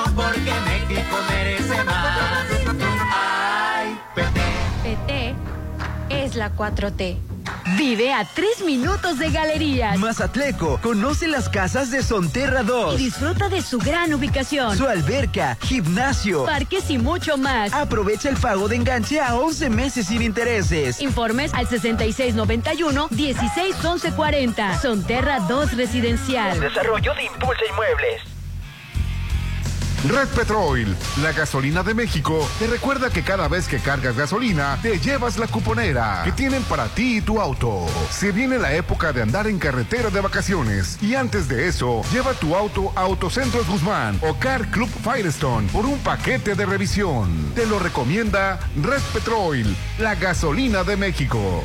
la 4T. Vive a tres minutos de galerías. Mazatleco, conoce las casas de Sonterra 2. Y disfruta de su gran ubicación. Su alberca, gimnasio, parques y mucho más. Aprovecha el pago de enganche a 11 meses sin intereses. Informes al 6691-161140. Sonterra 2 Residencial. Desarrollo de Impulsa Inmuebles. Red Petrol, la gasolina de México, te recuerda que cada vez que cargas gasolina, te llevas la cuponera que tienen para ti y tu auto. Se viene la época de andar en carretera de vacaciones y antes de eso, lleva tu auto a Autocentros Guzmán o Car Club Firestone por un paquete de revisión. Te lo recomienda Red Petrol, la gasolina de México.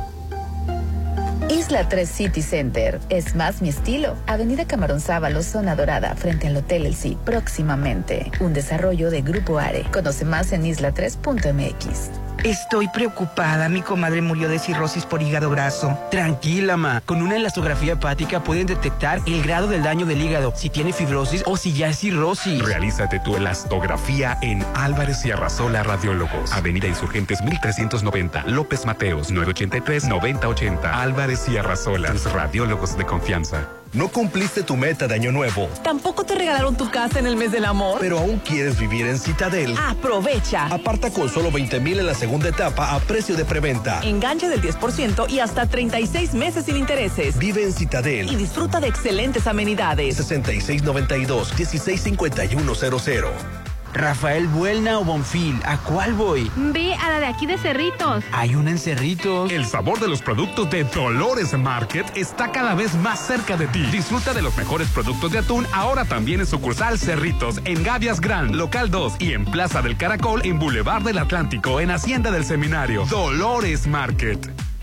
Isla 3 City Center. Es más mi estilo. Avenida Camarón Sábalo, zona dorada, frente al Hotel El. Próximamente. Un desarrollo de Grupo Are. Conoce más en isla3.mx. Estoy preocupada. Mi comadre murió de cirrosis por hígado graso. Tranquila, ma. Con una elastografía hepática pueden detectar el grado del daño del hígado, si tiene fibrosis o si ya es cirrosis. Realízate tu elastografía en Álvarez y Arrasola Radiólogos. Avenida Insurgentes 1390, López Mateos 983-9080. Álvarez y Arrasola, tus radiólogos de confianza. No cumpliste tu meta de año nuevo, Tampoco te regalaron tu casa en el mes del amor. pero aún quieres vivir en Citadel. Aprovecha. Aparta con solo 20 mil en la segunda etapa a precio de preventa. Enganche del 10% y hasta 36 meses sin intereses. Vive en Y Citadel. disfruta de excelentes amenidades. 6692-165100. Rafael Buelna o Bonfil, ¿a cuál voy? Ve a la de aquí de Cerritos. Hay una en Cerritos. El sabor de los productos de Dolores Market está cada vez más cerca de ti. Disfruta de los mejores productos de atún ahora también en sucursal Cerritos, en Gavias Grand, local 2 y en Plaza del Caracol, en Boulevard del Atlántico, en Hacienda del Seminario. Dolores Market.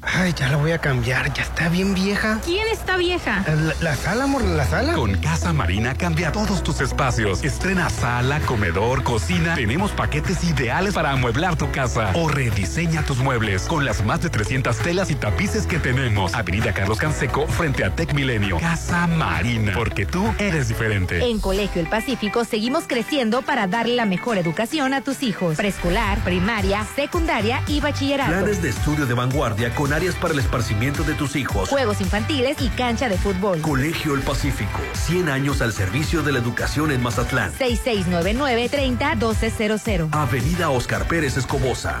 Ay, ya la voy a cambiar, ya está bien vieja. ¿Quién está vieja? La, la sala, amor, la sala. Con Casa Marina cambia todos tus espacios. Estrena sala, comedor, cocina. Tenemos paquetes ideales para amueblar tu casa o rediseña tus muebles con las más de 300 telas y tapices que tenemos. Avenida Carlos Canseco frente a Tec Milenio. Casa Marina, porque tú eres diferente. En Colegio El Pacífico seguimos creciendo para darle la mejor educación a tus hijos. Preescolar, primaria, secundaria y bachillerato. Planes de estudio de vanguardia con áreas para el esparcimiento de tus hijos. Juegos infantiles y cancha de fútbol. Colegio El Pacífico, 100 años al servicio de la educación en Mazatlán. 6699-301200. Avenida Oscar Pérez Escobosa.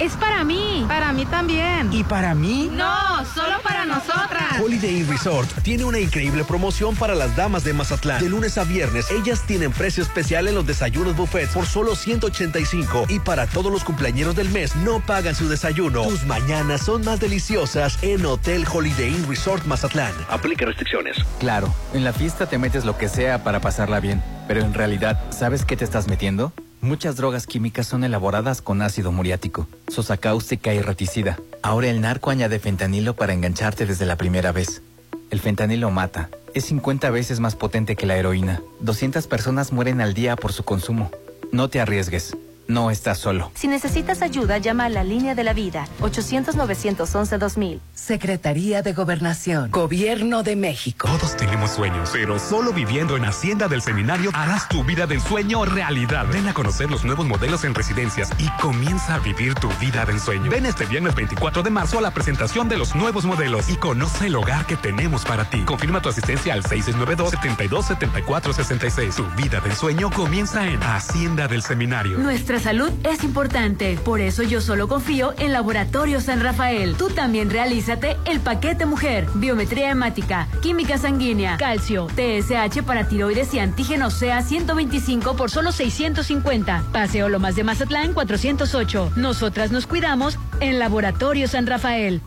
Es para mí. Para mí también. ¿Y para mí? No, solo para nosotras. Holiday Inn Resort tiene una increíble promoción para las damas de Mazatlán. De lunes a viernes, ellas tienen precio especial en los desayunos buffet por solo 185 y para todos los cumpleañeros del mes no pagan su desayuno. Tus mañanas son más deliciosas en Hotel Holiday Inn Resort Mazatlán. Aplica restricciones. Claro, en la fiesta te metes lo que sea para pasarla bien, pero en realidad, ¿sabes qué te estás metiendo? Muchas drogas químicas son elaboradas con ácido muriático, sosa cáustica y reticida. Ahora el narco añade fentanilo para engancharte desde la primera vez. El fentanilo mata. Es 50 veces más potente que la heroína. 200 personas mueren al día por su consumo. No te arriesgues. No estás solo. Si necesitas ayuda, llama a la línea de la vida 800-911-2000. Secretaría de Gobernación, Gobierno de México. Todos tenemos sueños, pero solo viviendo en Hacienda del Seminario harás tu vida del sueño realidad. Ven a conocer los nuevos modelos en residencias y comienza a vivir tu vida del sueño. Ven este viernes 24 de marzo a la presentación de los nuevos modelos y conoce el hogar que tenemos para ti. Confirma tu asistencia al 6692-727466. Tu vida del sueño comienza en Hacienda del Seminario. Nuestra salud es importante, por eso yo solo confío en Laboratorio San Rafael. Tú también realízate el paquete mujer, biometría hemática, química sanguínea, calcio, TSH para tiroides y antígeno sea 125 por solo 650. Paseo Lomas de Mazatlán 408. Nosotras nos cuidamos en Laboratorio San Rafael.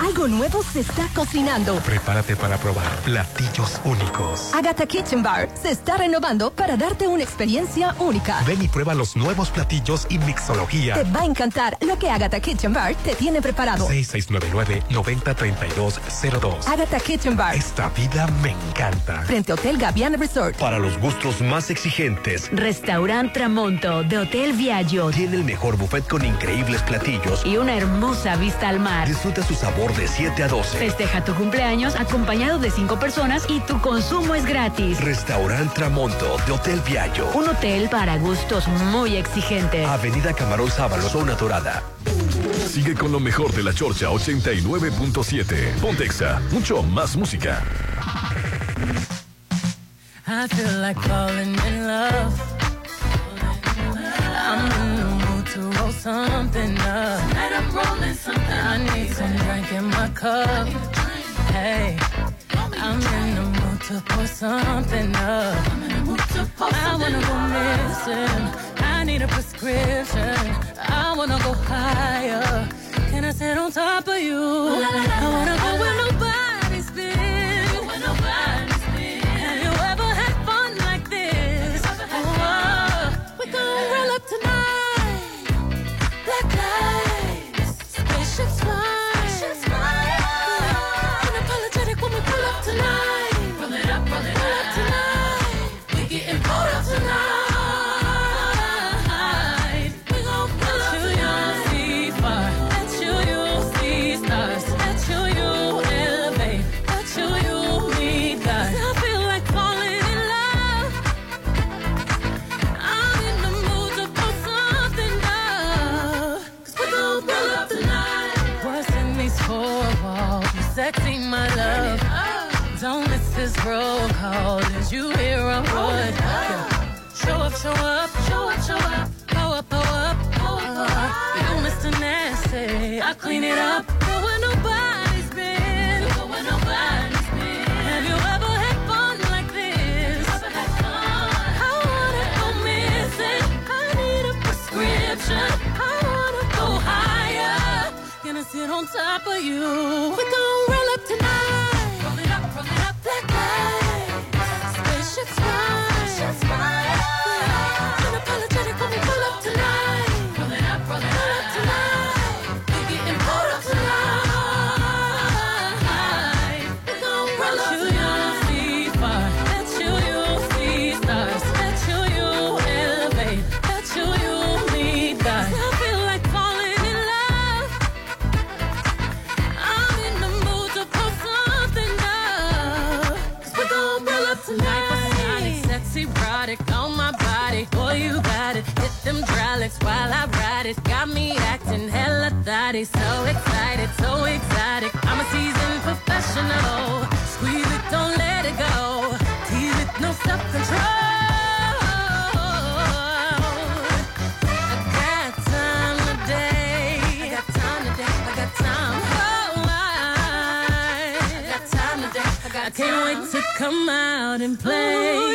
Algo nuevo se está cocinando. Prepárate para probar platillos únicos. Agatha Kitchen Bar se está renovando para darte una experiencia única. Ven y prueba los nuevos platillos y mixología. Te va a encantar lo que Agatha Kitchen Bar te tiene preparado. 6699-903202. Agatha Kitchen Bar. Esta vida me encanta. Frente a Hotel Gaviana Resort. Para los gustos más exigentes, Restaurant Tramonto de Hotel Viaggio tiene el mejor buffet con increíbles platillos y una hermosa vista al mar. Disfruta su sabor de 7 a 12. Festeja tu cumpleaños acompañado de cinco personas y tu consumo es gratis. Restaurant Tramonto de Hotel Viaggio. Un hotel para gustos muy exigentes. Avenida Camarón Sábalo, zona dorada. Sigue con lo mejor de la Chorcha 89.7. Pontexa, mucho más música. I feel like falling in love. I'm to roll something up. Tonight I'm rolling something I need some drink in my cup. Hey, I'm in the mood to pour something up. I wanna go missing. I need a prescription. I wanna go higher. Can I sit on top of you? I wanna go walls? My love. Don't miss this roll call. Did you hear a word? Show up, show up, show up, show up. Go up, go up, go up, go up. You Mr. Nasty. I clean it up. Go where nobody's been. Go where nobody's been. Have you ever had fun like this? I wanna go missing. I need a prescription. I wanna go higher. Gonna sit on top of you. We gon' roll up tonight. Rolling up, rolling up that night. Spacious time. me so excited, so excited. I'm a seasoned professional. Squeeze it, don't let it go. Tease it, no self control. I can't wait to come out and play.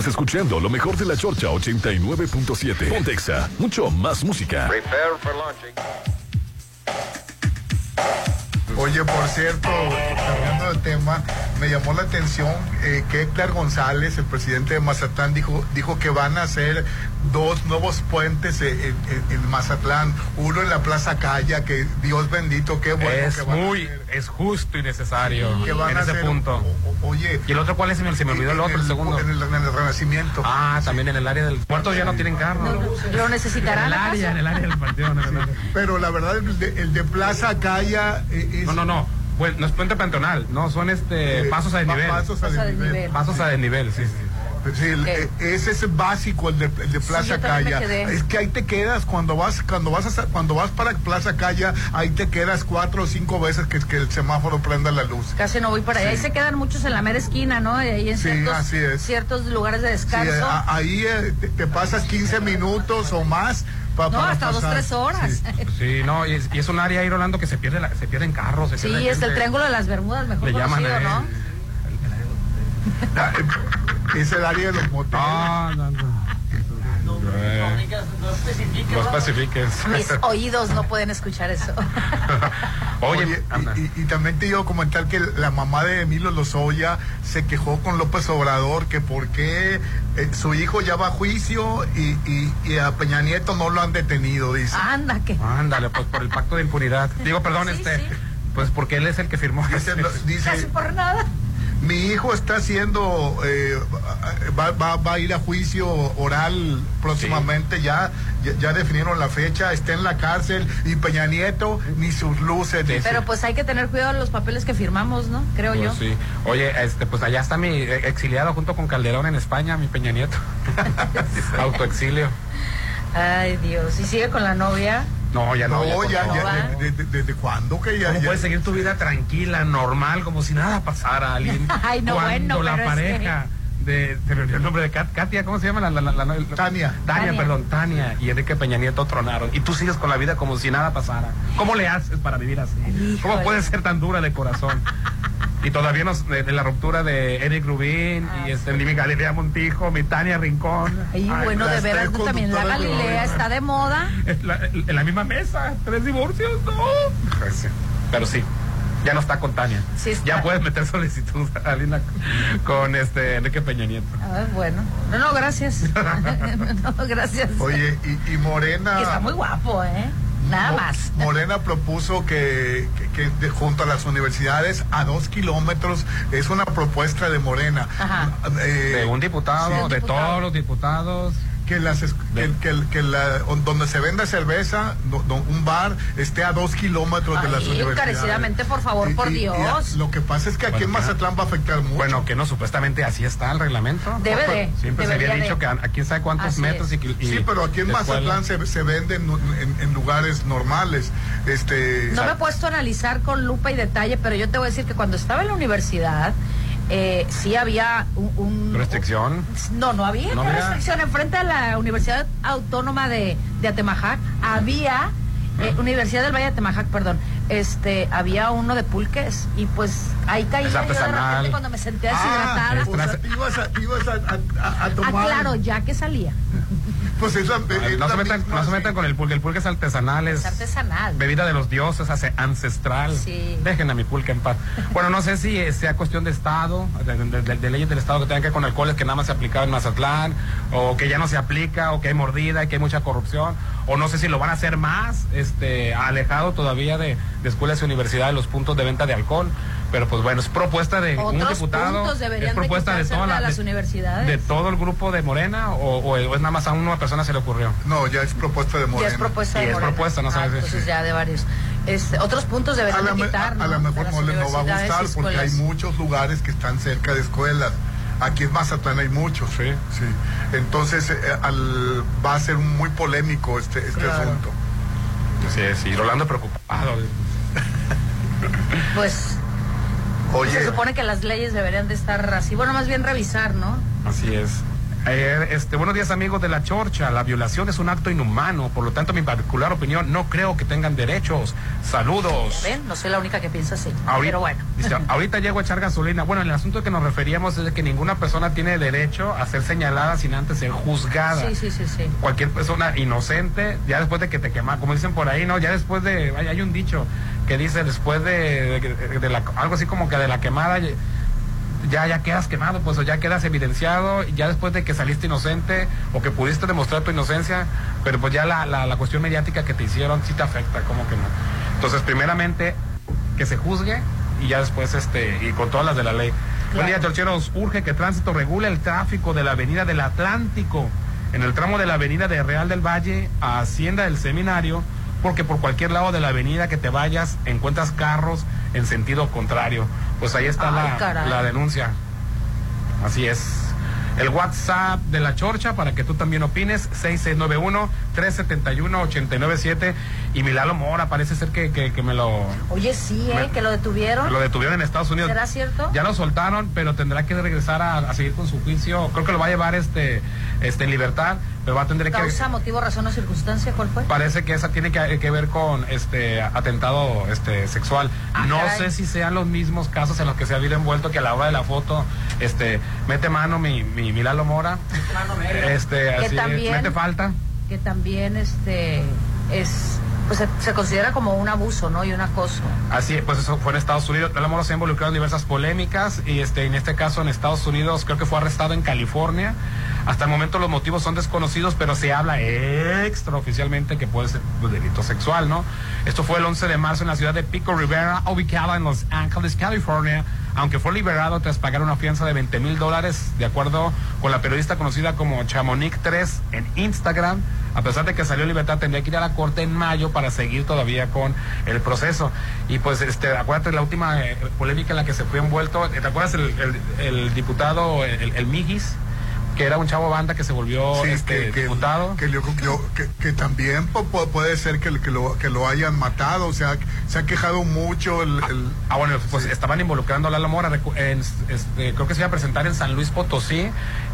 Estás escuchando lo mejor de la Chorcha 89.7. Pontexa, mucho más música. Prepare for launching. Oye, por cierto, cambiando de tema, me llamó la atención eh, que Héctor González, el presidente de Mazatlán, dijo, dijo que van a hacer dos nuevos puentes en, en- en Mazatlán, uno en la Plaza Calla, que Dios bendito, qué bueno es que van a muy, es justo y necesario que van en a ese hacer, punto. o- o- oye, ¿Y el otro cuál es? Se me, se me olvidó el otro, el, segundo. En el, en el Renacimiento. Ah, también en el área del puerto ya no tienen carro. Lo necesitarán. En el área, en el área del panteón. Pero la verdad, el de, el de Plaza Calla eh, es... No, no, no. Pues, no es puente peatonal, no, son este pasos a desnivel. Pasos a desnivel. Pasos a desnivel, sí, sí. Sí, el- eh, ese es básico el de, el de Plaza me Calla. Es que ahí te quedas cuando vas cuando vas a, cuando vas para Plaza Calla, ahí te quedas cuatro o cinco veces que, que el semáforo prenda la luz. Casi no voy para allá. Ahí se quedan muchos en la mera esquina, ¿no? Y ahí en Sí, ciertos, así es. ciertos lugares de Sí, descanso. ahí eh, te, te pasas 15 minutos o más pa- no, hasta dos, tres horas. Sí, Sí, no, y es, y es un área ahí, Rolando, que se pierde, la- se pierden carros. Se pierde es el. Triángulo de las Bermudas, mejor Le llaman. Ah, eh, Es el área de los moteles. No, no, no. Eh, No especifiques. Mis oídos no pueden escuchar eso. Oye, y, y- y también te iba a comentar que la mamá de Emilio Lozoya se quejó con López Obrador que por qué eh, su hijo ya va a juicio y, y- y a Peña Nieto no lo han detenido, dice. Anda, que. Ándale, pues por el pacto de impunidad. Digo, perdón, Sí, este. sí. Pues porque él es el que firmó. Dice, Casi por nada. Mi hijo está haciendo, eh, va, va- va a ir a juicio oral próximamente, ya, ya, ya definieron la fecha, está en la cárcel y Peña Nieto ni sus luces. Pero pues hay que tener cuidado de los papeles que firmamos, ¿no? Creo Pues yo. sí. Oye, este, pues allá está mi eh, exiliado junto con Calderón en España, mi Peña Nieto. Autoexilio. Ay, Dios. ¿Y sigue con la novia? No, ya no. No, ya, ya, favor. de- de- ¿desde cuándo que ya? ¿Cómo ya- puedes seguir tu vida tranquila, normal, como si nada pasara, Aline? Ay, no, Cuando bueno, la es pareja de, se me olvidó el nombre de Kat- Katia, ¿cómo se llama? La, la- la- la- la- Tania. Tania, Tania. perdón, Tania y Enrique Peña Nieto tronaron. Y tú sigues con la vida como si nada pasara. ¿Cómo le haces para vivir así? ¿Cómo puedes ser tan dura de corazón? Y todavía nos, de, de la ruptura de Eric Rubín y este, mi Galilea Montijo, mi Tania Rincón. Ay, Ay, bueno, de veras, tres también la Galilea está de moda. En la, en la misma mesa, tres divorcios, no. Pero sí, ya no está con Tania. Sí está. Ya puedes meter solicitud, Alina, con este Enrique Peña Nieto. Ah, bueno. No, no, gracias. no, gracias. Oye, y, y Morena. Que está muy guapo, ¿eh? Nada Mo- más. Morena propuso que, que- que de- junto a las universidades a dos kilómetros es una propuesta de Morena. Ajá. Eh, De un diputado, sí. de todos los diputados. Que las que, que- que la- donde se venda cerveza, do- do- un bar esté a dos kilómetros de las universidades. encarecidamente, por favor, por Y- y- y Dios. lo que pasa es que aquí en Mazatlán va a afectar mucho. Bueno, que no, supuestamente así está el reglamento. Debe No, de, Siempre se había dicho de. que a, a quién sabe cuántos Así metros y, y- sí, pero aquí en. Mazatlán se, se venden en, en lugares normales. Este, No me he puesto a analizar con lupa y detalle, pero yo te voy a decir que cuando estaba en la universidad, eh, sí había un... un- Restricción. no, no había No restricción. Enfrente a la Universidad Autónoma de, de Atemajac había, eh, Universidad del Valle de Atemajac, perdón, este, había uno de pulques y pues ahí caía Es yo de repente cuando me senté Ah, deshidratada. o sea, te ibas a, ibas a, a- a- a Ah, tomar. claro, ya que salía. Pues es la- es Ah, No se, metan, no se metan con el pulque. El pulque es artesanal, es Es artesanal. bebida de los dioses, hace ancestral. Sí. Dejen a mi pulque en paz. Bueno, no sé si eh, sea cuestión de Estado, de, de- de- de leyes del Estado que tengan que ver con alcoholes que nada más se aplicaba en Mazatlán, o que ya no se aplica, o que hay mordida, y que hay mucha corrupción, o no sé si lo van a hacer más, este, alejado todavía de, de escuelas y universidades los puntos de venta de alcohol. Pero pues bueno, es propuesta de un diputado, es propuesta de, toda la, las de- universidades. de todo el grupo de Morena, o, o es nada más a una persona se le ocurrió. No, ya es propuesta de Ya Morena. es propuesta Y de es Morena. propuesta, no Ah, sabes entonces si- ya de varios. Este, otros puntos a deberían la, de me- quitar, a- ¿no? a lo mejor no les no va a gustar porque hay muchos lugares que están cerca de escuelas. Aquí en Mazatlán hay muchos. Sí. Sí. Entonces eh, al- va a ser muy polémico este, este Claro. asunto. Sí, sí, Rolando preocupado. Pues Oye, se supone que las leyes deberían de estar así. Bueno, más bien revisar, ¿no? Así es. Eh, este, buenos días amigos de la Chorcha. La violación es un acto inhumano, por lo tanto, mi particular opinión, no creo que tengan derechos. Saludos. ¿Ven? No soy la única que piensa así. Ahorita, Pero bueno. dice, ahorita llego a echar gasolina. Bueno, el asunto que nos referíamos es de que ninguna persona tiene derecho a ser señalada sin antes ser juzgada. Sí, sí, sí, sí. Cualquier persona inocente, ya después de que te quema, como dicen por ahí, ¿no? Ya después de, hay, hay un dicho que dice después de, de- de la, algo así como que de la quemada, ya, ya quedas quemado, pues o ya quedas evidenciado, y ya después de que saliste inocente o que pudiste demostrar tu inocencia, pero pues ya la, la, la cuestión mediática que te hicieron sí te afecta, como que no. Entonces, primeramente, que se juzgue y ya después, este, y con todas las de la ley. Buen día, Chorcheros. Urge que tránsito regule el tráfico de la avenida del Atlántico en el tramo de la avenida de Real del Valle a Hacienda del Seminario, porque por cualquier lado de la avenida que te vayas encuentras carros en sentido contrario. Pues ahí está Ay, la, la denuncia. Así es. El WhatsApp de la Chorcha para que tú también opines, 6691-371-897. Y Milalo Mora, parece ser que, que, que me lo, Oye, sí, ¿eh? Me- que lo detuvieron. lo detuvieron en Estados Unidos. ¿Será cierto? Ya lo soltaron, pero tendrá que regresar a, a seguir con su juicio. Creo que lo va a llevar este, este en libertad, pero va a tener que... Causa, motivo, razón o circunstancia, ¿cuál fue? Parece que esa tiene que, que ver con este atentado este sexual. Ah, no caray. sé si sean los mismos casos en los que se ha habido envuelto que a la hora de la foto este mete mano mi, mi, mi Lalo Mora. Este, Que así, también- mete falta. Que también este es pues se, considera como un abuso, ¿no? Y un acoso. Así, pues eso fue en Estados Unidos. Mora se ha involucrado en diversas polémicas y este, en este caso en Estados Unidos creo que fue arrestado en California. Hasta el momento los motivos son desconocidos, pero se habla extraoficialmente que puede ser un delito sexual, ¿no? Esto fue el 11 de marzo en la ciudad de Pico Rivera, ubicada en Los Ángeles, California, aunque fue liberado tras pagar una fianza de 20 mil dólares, de acuerdo con la periodista conocida como Chamonix 3 en Instagram. A pesar de que salió libertad, tendría que ir a la corte en mayo para seguir todavía con el proceso. Y pues, este, acuérdate la última eh, polémica en la que se fue envuelto. ¿Te acuerdas el, diputado, el, el Mijis? Que era un chavo banda que se volvió Sí, este, que, que- diputado. que que- que también puede ser que, que lo, que lo hayan matado, o sea, se ha quejado mucho el... el- Ah, bueno, pues estaban involucrando a Lalo Mora. en- este, creo que se iba a presentar en San Luis Potosí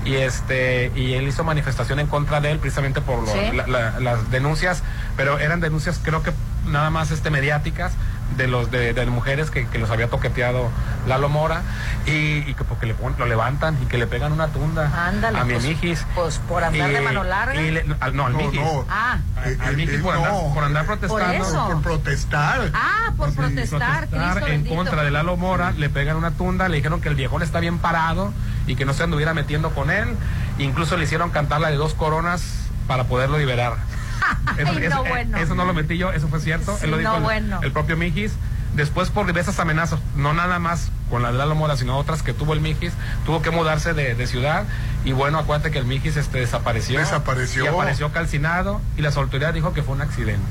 y este y él hizo manifestación en contra de él precisamente por lo- Sí. la- la- las denuncias, pero eran denuncias creo que nada más este mediáticas de los de, de mujeres que, que los había toqueteado Lalo Mora y, y que porque le pon- lo levantan y que le pegan una tunda Ándale, a mi pues, Mijis. pues, por andar de mano larga. y le- no, al- no, al No, Mijis. no. Ah, eh, Al eh, Mijis eh, por, andar, no. por andar protestando. eso. Por protestar. ah, por Sí, protestar, en bendito. contra de Lalo Mora, le pegan una tunda, le dijeron que el viejón está bien parado y que no se anduviera metiendo con él. Incluso le hicieron cantar la de dos coronas para poderlo liberar. Eso, Ay, eso- no, eh, bueno. eso no lo metí yo, eso fue cierto. Sí, Él lo dijo no, el, bueno. el propio Mijis. Después por diversas amenazas, no nada más con la de Lalo Mora, sino otras que tuvo el Mijis, tuvo que mudarse de, de ciudad y bueno, acuérdate que el Mijis este, desapareció. Desapareció. Y apareció calcinado y la autoridad dijo que fue un accidente.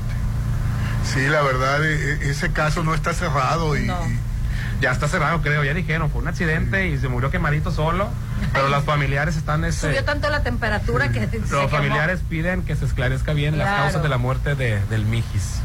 Sí, la verdad, eh, eh, ese caso no está cerrado y, No. y- Ya está cerrado, creo. Ya dijeron, fue un accidente y se murió quemadito solo. Pero los familiares están. Este, Subió tanto la temperatura que se los quemó. familiares piden que se esclarezca bien las Claro. causas de la muerte de, del Mijis.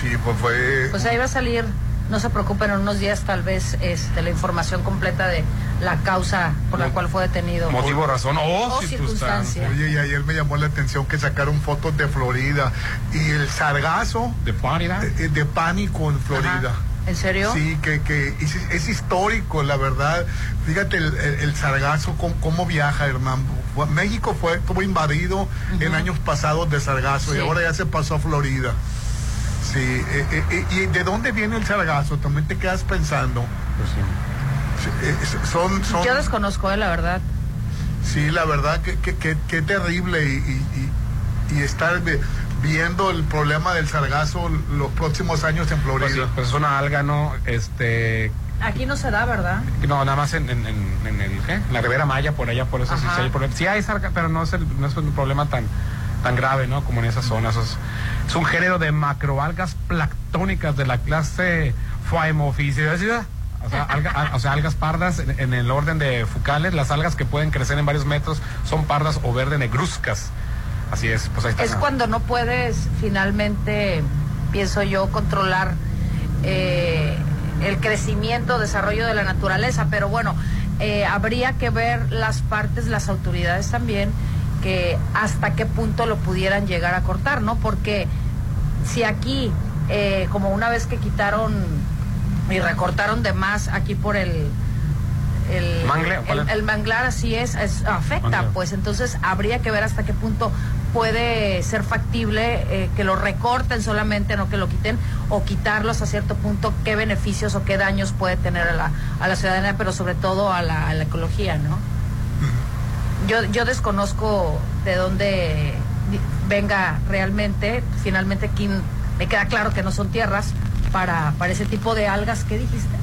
sí, pues fue... Pues ahí va a salir, no se preocupen, en unos días tal vez este, la información completa de la causa por la Mo- cual fue detenido. Motivo, razón o, O circunstancia. circunstancia. Oye, y ayer me llamó la atención que sacaron fotos de Florida y el sargazo De Florida. eh, de pánico en Florida. Ajá. ¿En serio? Sí, que, que es, es histórico, la verdad. Fíjate el, el- el sargazo, cómo, cómo viaja, hermano. México fue, estuvo invadido en años pasados de sargazo y ahora ya se pasó a Florida. Sí, eh, eh, eh, ¿y de dónde viene el sargazo? También te quedas pensando. Pues sí. Sí, eh, son, son, Yo desconozco, eh, la verdad. sí, la verdad que, que, que- que terrible y, y- y- y estar viendo el problema del sargazo los próximos años en Pues, Florida. pues es una alga, ¿no? Este. Aquí no se da, ¿verdad? No, nada más en, en, en- en el, ¿qué? En la Ribera Maya, por allá, por eso sí, sí hay problema. Sí hay sarga, pero no es, el- no es un problema tan, tan grave, ¿no? Como en esas zonas. Es, es un género de macroalgas planctónicas de la clase Phaeophyceaceae. O sea, alga- o sea, algas pardas en, en el orden de fucales, las algas que pueden crecer en varios metros son pardas o verde negruzcas. Así es, pues ahí está. Es cuando no puedes finalmente, pienso yo, controlar eh, el crecimiento, desarrollo de la naturaleza. Pero bueno, eh, habría que ver las partes, las autoridades también, que hasta qué punto lo pudieran llegar a cortar, ¿no? Porque si aquí, eh, como una vez que quitaron y recortaron de más aquí por el... El, ¿Mangle? ¿Cuál el, es? el manglar así es, es- afecta, Manglar. pues entonces habría que ver hasta qué punto puede ser factible eh, que lo recorten solamente, no que lo quiten, o quitarlos a cierto punto, qué beneficios o qué daños puede tener a la, a la ciudadanía, pero sobre todo a la, a la ecología, ¿no? Yo, yo desconozco de dónde venga realmente, finalmente aquí me queda claro que no son tierras para, para ese tipo de algas que dijiste.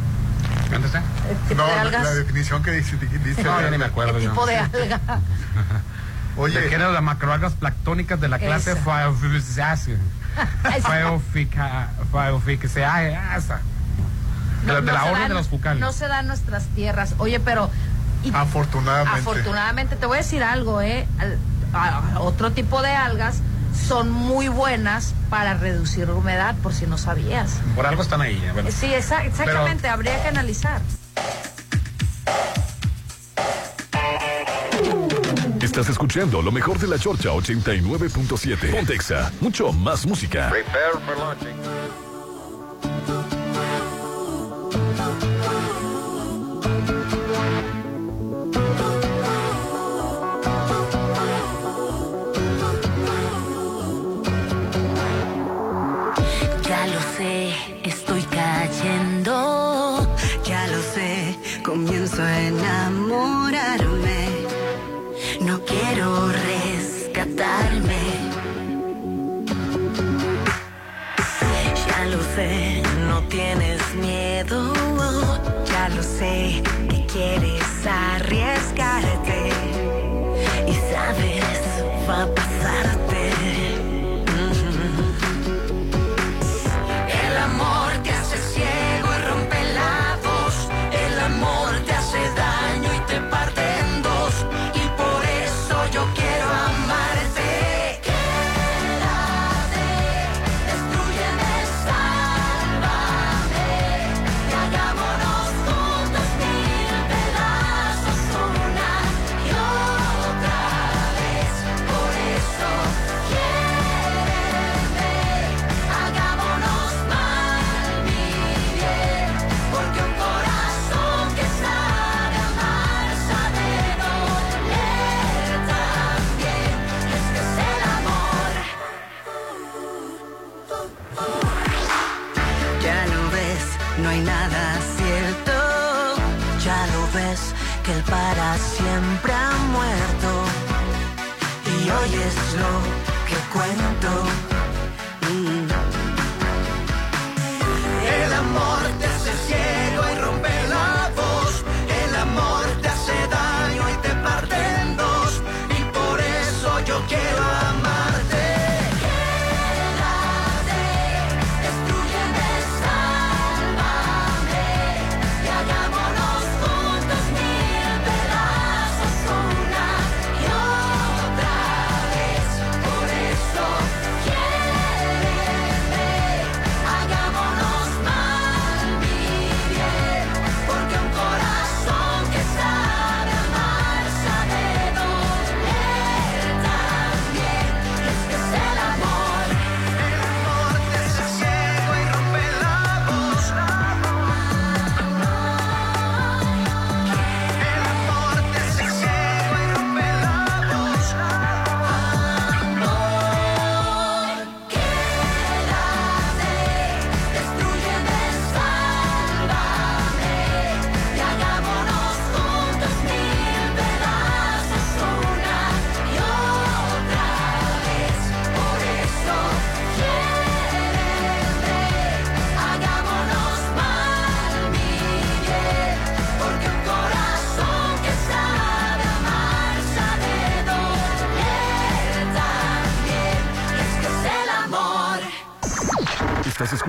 No, de la, algas. la definición que dice, dice No, ya ni me acuerdo. ¿Qué yo. tipo de alga? Oye. ¿De qué eran las macroalgas planctónicas de la clase. De, de No la orden de los fucales. No se dan nuestras tierras. Oye, pero y- Afortunadamente. afortunadamente te voy a decir algo, ¿eh? Al- a- a otro tipo de algas son muy buenas para reducir humedad, por si no sabías. Por algo están ahí. eh, bueno. Sí, exactamente, habría que analizar. Estás escuchando lo mejor de la Chorcha 89.7. Pontexa, mucho más música. Prepare for launching.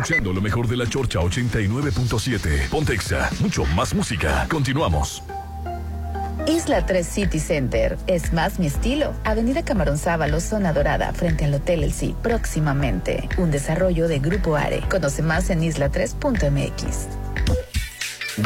Escuchando lo mejor de la Chorcha 89.7. Pontexa, mucho más música. Continuamos. Isla 3 City Center es más mi estilo. Avenida Camarón Sábalo, zona dorada, frente al Hotel El. Próximamente, un desarrollo de Grupo Are. Conoce más en isla3.mx.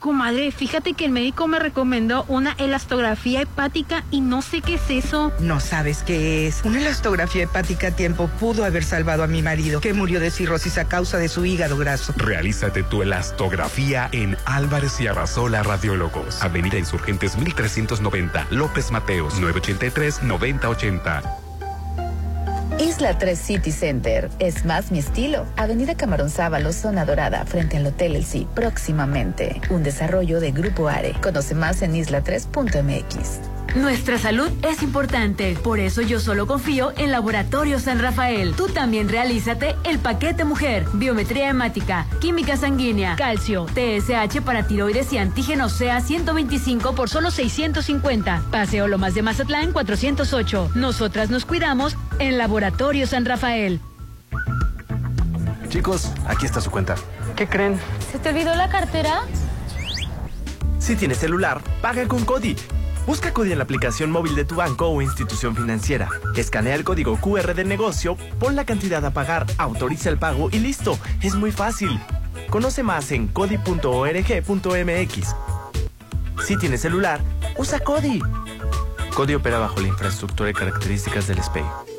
Comadre, fíjate que el médico me recomendó una elastografía hepática y no sé qué es eso. No sabes qué es. Una elastografía hepática a tiempo pudo haber salvado a mi marido, que murió de cirrosis a causa de su hígado graso. Realízate tu elastografía en Álvarez y Arrasola Radiólogos. Avenida Insurgentes 1390, López Mateos, 983-9080. Isla 3 City Center. Es más mi estilo. Avenida Camarón Sábalo, zona dorada, frente al Hotel El. Próximamente. Un desarrollo de Grupo Are. Conoce más en isla3.mx. Nuestra salud es importante, por eso yo solo confío en Laboratorio San Rafael. Tú también realízate el paquete mujer, biometría hemática, química sanguínea, calcio, TSH para tiroides y antígeno SEA 125 por solo 650. Paseo Lomas de Mazatlán 408. Nosotras nos cuidamos en Laboratorio San Rafael. Chicos, aquí está su cuenta. ¿Qué creen? ¿Se te olvidó la cartera? Si tienes celular, paga con Cody. Busca Cody en la aplicación móvil de tu banco o institución financiera. Escanea el código QR del negocio, pon la cantidad a pagar, autoriza el pago y listo. Es muy fácil. Conoce más en cody.org.mx. Si tienes celular, usa Cody. Cody opera bajo la infraestructura y características del SPEI.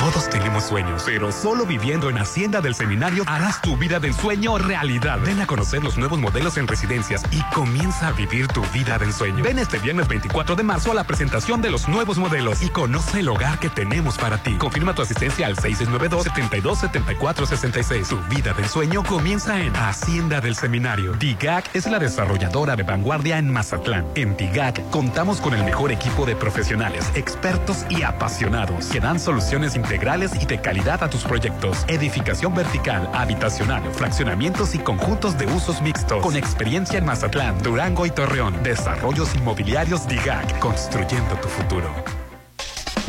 Todos tenemos sueños, pero solo viviendo en Hacienda del Seminario harás tu vida del sueño realidad. Ven a conocer los nuevos modelos en residencias y comienza a vivir tu vida del sueño. Ven este viernes 24 de marzo a la presentación de los nuevos modelos y conoce el hogar que tenemos para ti. Confirma tu asistencia al 692-727466. Tu vida del sueño comienza en Hacienda del Seminario. DIGAC es la desarrolladora de vanguardia en Mazatlán. En DIGAC contamos con el mejor equipo de profesionales, expertos y apasionados que dan soluciones integrales y de calidad a tus proyectos. Edificación vertical, habitacional, fraccionamientos y conjuntos de usos mixtos. Con experiencia en Mazatlán, Durango y Torreón. Desarrollos inmobiliarios DIGAC, construyendo tu futuro.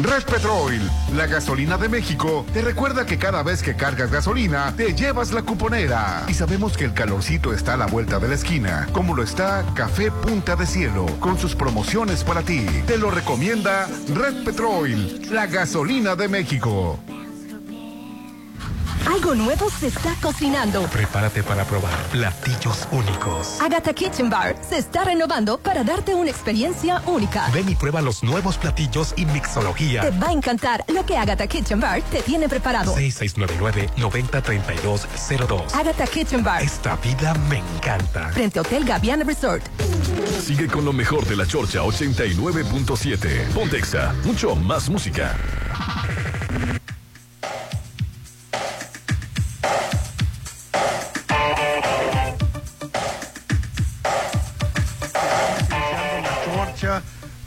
Red Petrol, la gasolina de México, te recuerda que cada vez que cargas gasolina, te llevas la cuponera. Y sabemos que el calorcito está a la vuelta de la esquina, como lo está Café Punta de Cielo, con sus promociones para ti. Te lo recomienda Red Petrol, la gasolina de México. Algo nuevo se está cocinando. Prepárate para probar platillos únicos. Agatha Kitchen Bar se está renovando para darte una experiencia única. Ven y prueba los nuevos platillos y mixología. Te va a encantar lo que Agatha Kitchen Bar te tiene preparado. 6699-903202. Agatha Kitchen Bar. Esta vida me encanta. Frente a Hotel Gaviana Resort. Sigue con lo mejor de la Chorcha 89.7. Pontexa, mucho más música.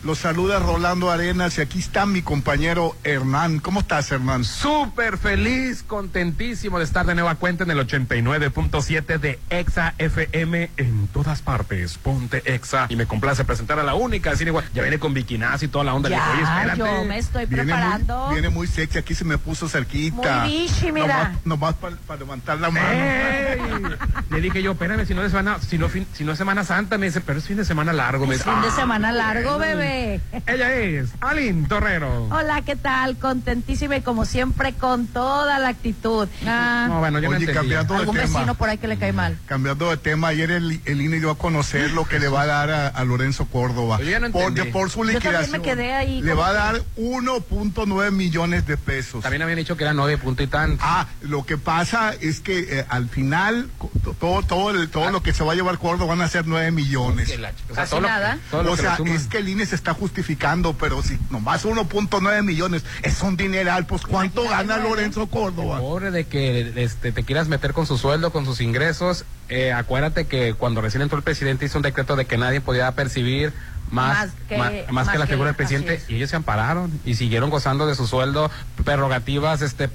Los saluda Rolando Arenas y aquí está mi compañero Hernán. ¿Cómo estás, Hernán? Súper feliz, contentísimo de estar de nueva cuenta en el 89.7 de Exa FM en todas partes. Ponte Exa. Y me complace presentar a la única, así igual. Ya viene con biquinazo y toda la onda. Oye, Ya, espérate. yo me estoy Viene preparando. muy, viene muy sexy, aquí se me puso cerquita. Muy bichi, mira. Nomás, para levantar la mano. ¡Ey! Le dije yo, espérame, si no es semana, si no, fin- si no es Semana Santa, me dice, pero es fin de semana largo. Me dice, Fin de "Ah, semana largo, bueno". Ella es Alin Torrero. Hola, ¿qué tal? Contentísima y como siempre con toda la actitud. Ah, No, bueno, yo no Oye, entendía. cambiando de algún tema. vecino por ahí que le cae mal. Cambiando de tema, ayer el, el INE dio a conocer lo que le va a dar a, a Lorenzo Córdoba. Yo ya no porque por su Yo liquidación me quedé ahí le va a dar 1.9 millones de pesos. También habían dicho que era nueve punto y tanto. Ah, lo que pasa es que eh, al final todo todo el- todo lo que se va a llevar Córdoba van a ser 9 millones. O sea, lo nada. todo lo O sea, es que el INE se está justificando, pero si nomás 1.9 millones es un dineral, pues ¿cuánto gana Lorenzo Córdoba? Pobre de que este, te quieras meter con su sueldo, con sus ingresos. Eh, acuérdate que cuando recién entró el presidente hizo un decreto de que nadie podía percibir más, Más que- ma- más, más que la que figura el- del presidente y ellos se ampararon y siguieron gozando de su sueldo, prerrogativas, este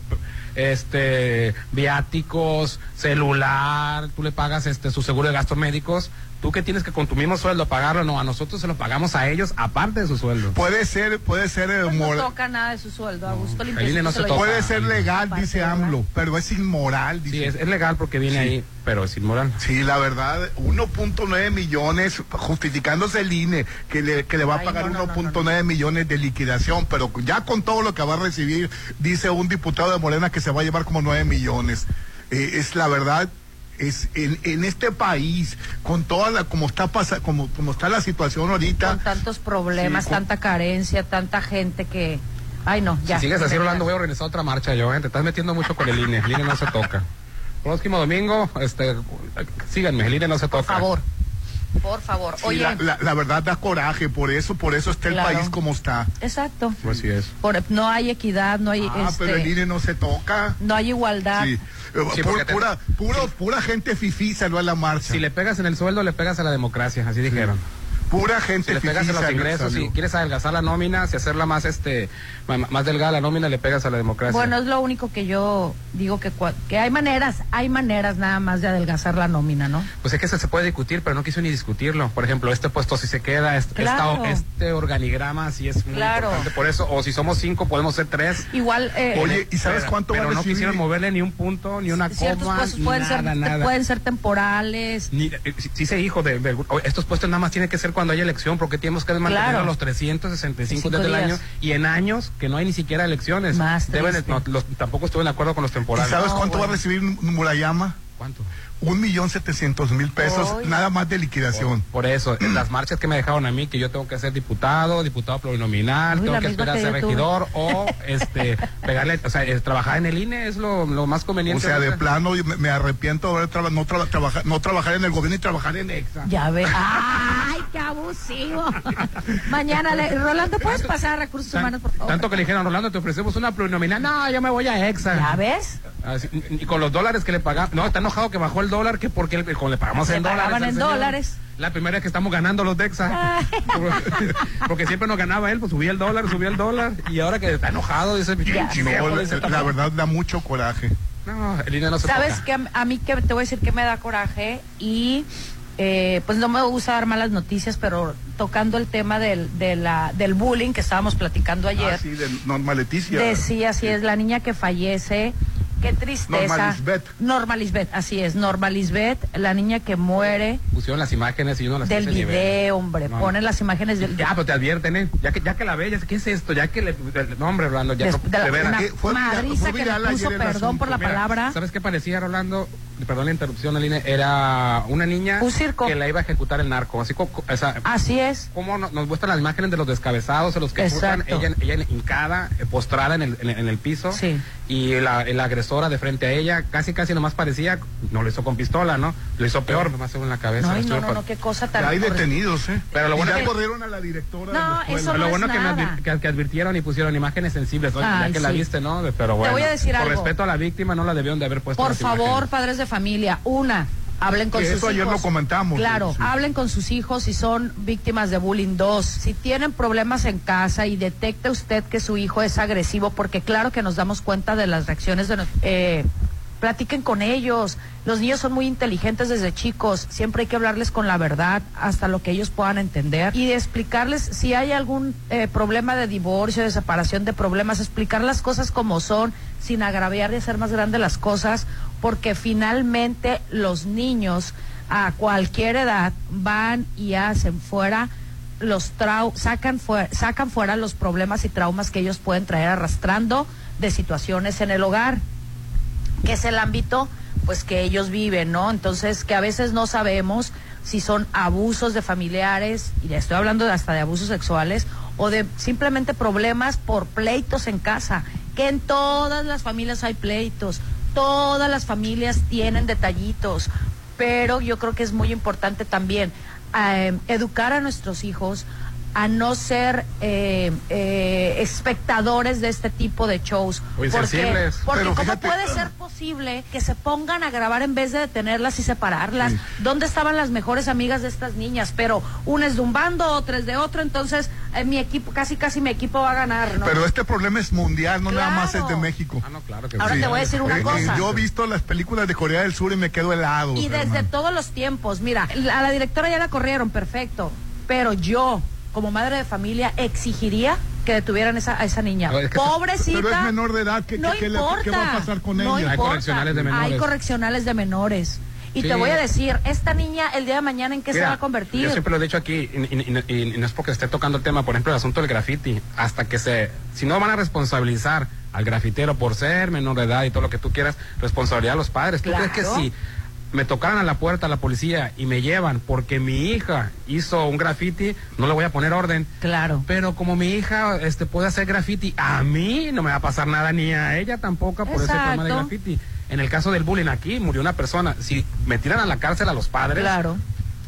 este viáticos, celular, tú le pagas este su seguro de gastos médicos, tú que tienes que con tu mismo sueldo pagarlo, no, a nosotros se lo pagamos a ellos aparte de su sueldo. Puede ser, puede ser eh, Pues no mor- toca nada de su sueldo. A gusto INE limpiecito no se toca. Puede ser legal, dice AMLO, pero es inmoral. Dice. Sí, es, es legal porque viene ahí, pero es inmoral. Sí, la verdad, 1.9 millones, justificándose el INE, que le, que le va a Ay, pagar no, no, no, 1.9 millones de liquidación, pero ya con todo lo que va a recibir, dice un diputado de Morena que se va a llevar como 9 millones. Eh, es la verdad, es en, en este país, con toda la, como está pasa, como, como está la situación ahorita, Con tantos problemas, Sí, con- tanta carencia, tanta gente que. Ay, no, ya. Si sigues así, De Rolando, voy a organizar otra marcha yo, ¿eh? Te estás metiendo mucho con el INE. El INE no se toca. Próximo domingo, este, síganme, el INE no se toca. Por favor. Por favor. sí, Oye, la, la- la verdad da coraje, por eso, por eso está el Claro. país como está. exacto. Pues sí es. Por- no hay equidad, no hay. Ah, este, pero el INE no se toca. No hay igualdad. Sí. Eh, Sí, pu- porque te- pura, puro- pura gente fifí salió a la marcha. Si le pegas en el sueldo, le pegas a la democracia, así dijeron. Pura gente Si le pegas en los ingresos, si quieres adelgazar la nómina, si hacerla más este más delgada la nómina, le pegas a la democracia. Bueno, es lo único que yo digo que, cua- que hay maneras, hay maneras nada más de adelgazar la nómina, ¿no? Pues es que eso se puede discutir, pero no quiso ni discutirlo. Por ejemplo, este puesto si se queda, este, Claro. esta- este organigrama sí es muy Claro. importante. Por eso, o si somos cinco, podemos ser tres. Igual. Eh, Oye, ¿y sabes Pero- cuánto va Pero a no quisieron moverle ni un punto, ni una ciertos coma, puestos pueden, nada, ser, nada. pueden ser temporales. Ni, eh, sí, sí se dijo de, estos puestos nada más tienen que ser cuando hay elección porque tenemos que mantener Claro. los 365 Cinco días del días. año y en años que no hay ni siquiera elecciones. Más Deben- no, los- tampoco estuve de acuerdo con los ¿Y temporales. sabes No, cuánto va a recibir Murayama? ¿Cuánto? Un millón setecientos mil pesos, nada más de liquidación. Por eso, en las marchas que me dejaron a mí, que yo tengo que ser diputado, diputado plurinominal, Uy, tengo que esperar a ser tuve. regidor o este pegarle, o sea, trabajar en el INE es lo, lo más O conveniente. sea, de plano me, me arrepiento de haber traba- no, traba- trabajar, no trabajar en el gobierno y trabajar en EXA. Ya ve. ¡Ay, qué abusivo! Mañana, le- Rolando, ¿puedes pasar a recursos Tan- humanos, por favor? Tanto que le dijeron, Rolando, te ofrecemos una plurinominal. No, yo me voy a EXA. ¿Ya ves? Así, y con los dólares que le pagamos. No, está enojado que bajó el dólar, que porque el- como le pagamos en dólares. en señor. dólares. La primera vez que estamos ganando los DEXA. porque siempre nos ganaba él, pues subía el dólar, subía el dólar. Y ahora que está enojado, dice, la, dice, la verdad da mucho coraje. No, el INE no se ¿Sabes toca. qué? A mí que te voy a decir que me da coraje y eh, pues no me gusta dar malas noticias, pero tocando el tema del, de la, del bullying que estábamos platicando ayer, Ah, sí, de Norma Leticia. decía, así es, la niña que fallece, qué tristeza. Norma Lisbeth. Norma Lisbeth, así es, Norma Lisbeth, la niña que muere Pusieron las imágenes y yo no las del video, hombre, No, ponen las imágenes del... Ya, pero te advierten, ¿eh? Ya que, ya que la ve, ya, ¿qué es esto? Ya que le. No, hombre, Rolando, ya. Des- de la- de veras. una fue viral- madriza fue que le puso, el perdón asunto. por la Mira, palabra. ¿Sabes qué parecía, Rolando? Perdón la interrupción, Aline. Era una niña Un circo. que la iba a ejecutar el narco. Así como. O sea, Así es. como no- nos muestran las imágenes de los descabezados, de los que juzgan, ella, ella hincada, eh, postrada en el, en, en el piso, Sí. y la, la agresora de frente a ella, casi casi nomás parecía, no lo hizo con pistola, ¿no? Lo hizo peor, nomás en la cabeza. Ay, no, no, no, qué cosa tan... Hay detenidos, ¿eh? Pero lo bueno ya que- corrieron a la directora No, de la escuela. eso no lo bueno es que, advir- que, que advirtieron y pusieron imágenes sensibles, ¿no? Ay, ya que la viste, ¿no? Pero bueno, voy a decir por algo. respeto a la víctima no la debieron de haber puesto Por favor, imágenes. padres de familia, una, hablen con Que sus eso ayer lo comentamos, Claro, sí. hablen con sus hijos si son víctimas de bullying. Dos, si tienen problemas en casa y detecta usted que su hijo es agresivo, porque claro que nos damos cuenta de las reacciones de eh, platiquen con ellos. Los niños son muy inteligentes desde chicos. Siempre hay que hablarles con la verdad hasta lo que ellos puedan entender y de explicarles si hay algún eh, problema de divorcio, de separación, de problemas, explicar las cosas como son sin agraviar y hacer más grandes las cosas, porque finalmente los niños a cualquier edad van y hacen fuera los trau sacan fuera, sacan fuera los problemas y traumas que ellos pueden traer arrastrando de situaciones en el hogar que es el ámbito pues que ellos viven, ¿no? Entonces, que a veces no sabemos si son abusos de familiares, y estoy hablando hasta de abusos sexuales, o de simplemente problemas por pleitos en casa, que en todas las familias hay pleitos, todas las familias tienen detallitos, pero yo creo que es muy importante también eh, educar a nuestros hijos a no ser eh, eh, espectadores de este tipo de shows. Porque ¿cómo fíjate- puede ser posible que se pongan a grabar en vez de detenerlas y separarlas? ¿Dónde estaban las mejores amigas de estas niñas? Pero una es de un bando, otra es de otro, entonces eh, mi equipo, casi casi mi equipo va a ganar, ¿no? Pero este problema es mundial, no nada más es de. México. Ah, no, claro que Ahora sí. te voy a decir una Eh, eh, cosa. yo he visto las películas de Corea del Sur y me quedo helado. Y desde hermano. todos los tiempos, mira, a la directora ya la corrieron, perfecto, pero yo, como madre de familia, exigiría que detuvieran esa, a esa niña. No, es que- Pobrecita. pero es menor de edad, ¿qué- no qué- importa. qué va a pasar con no ella? Hay correccionales de menores. Hay correccionales de menores. Y Sí. te voy a decir, esta niña el día de mañana en qué se va a convertir. Yo siempre lo he dicho aquí, y, y- y- y no es porque esté tocando el tema, por ejemplo, el asunto del graffiti, hasta que se, si no van a responsabilizar al grafitero por ser menor de edad y todo lo que tú quieras, responsabilidad a los padres. ¿Tú crees que si me tocaran a la puerta la policía y me llevan porque mi hija hizo un graffiti, no le voy a poner orden? Claro. Pero como mi hija este, puede hacer graffiti, a mí no me va a pasar nada ni a ella tampoco por ese tema de graffiti. En el caso del bullying aquí murió una persona. Si me tiran a la cárcel a los padres, Claro.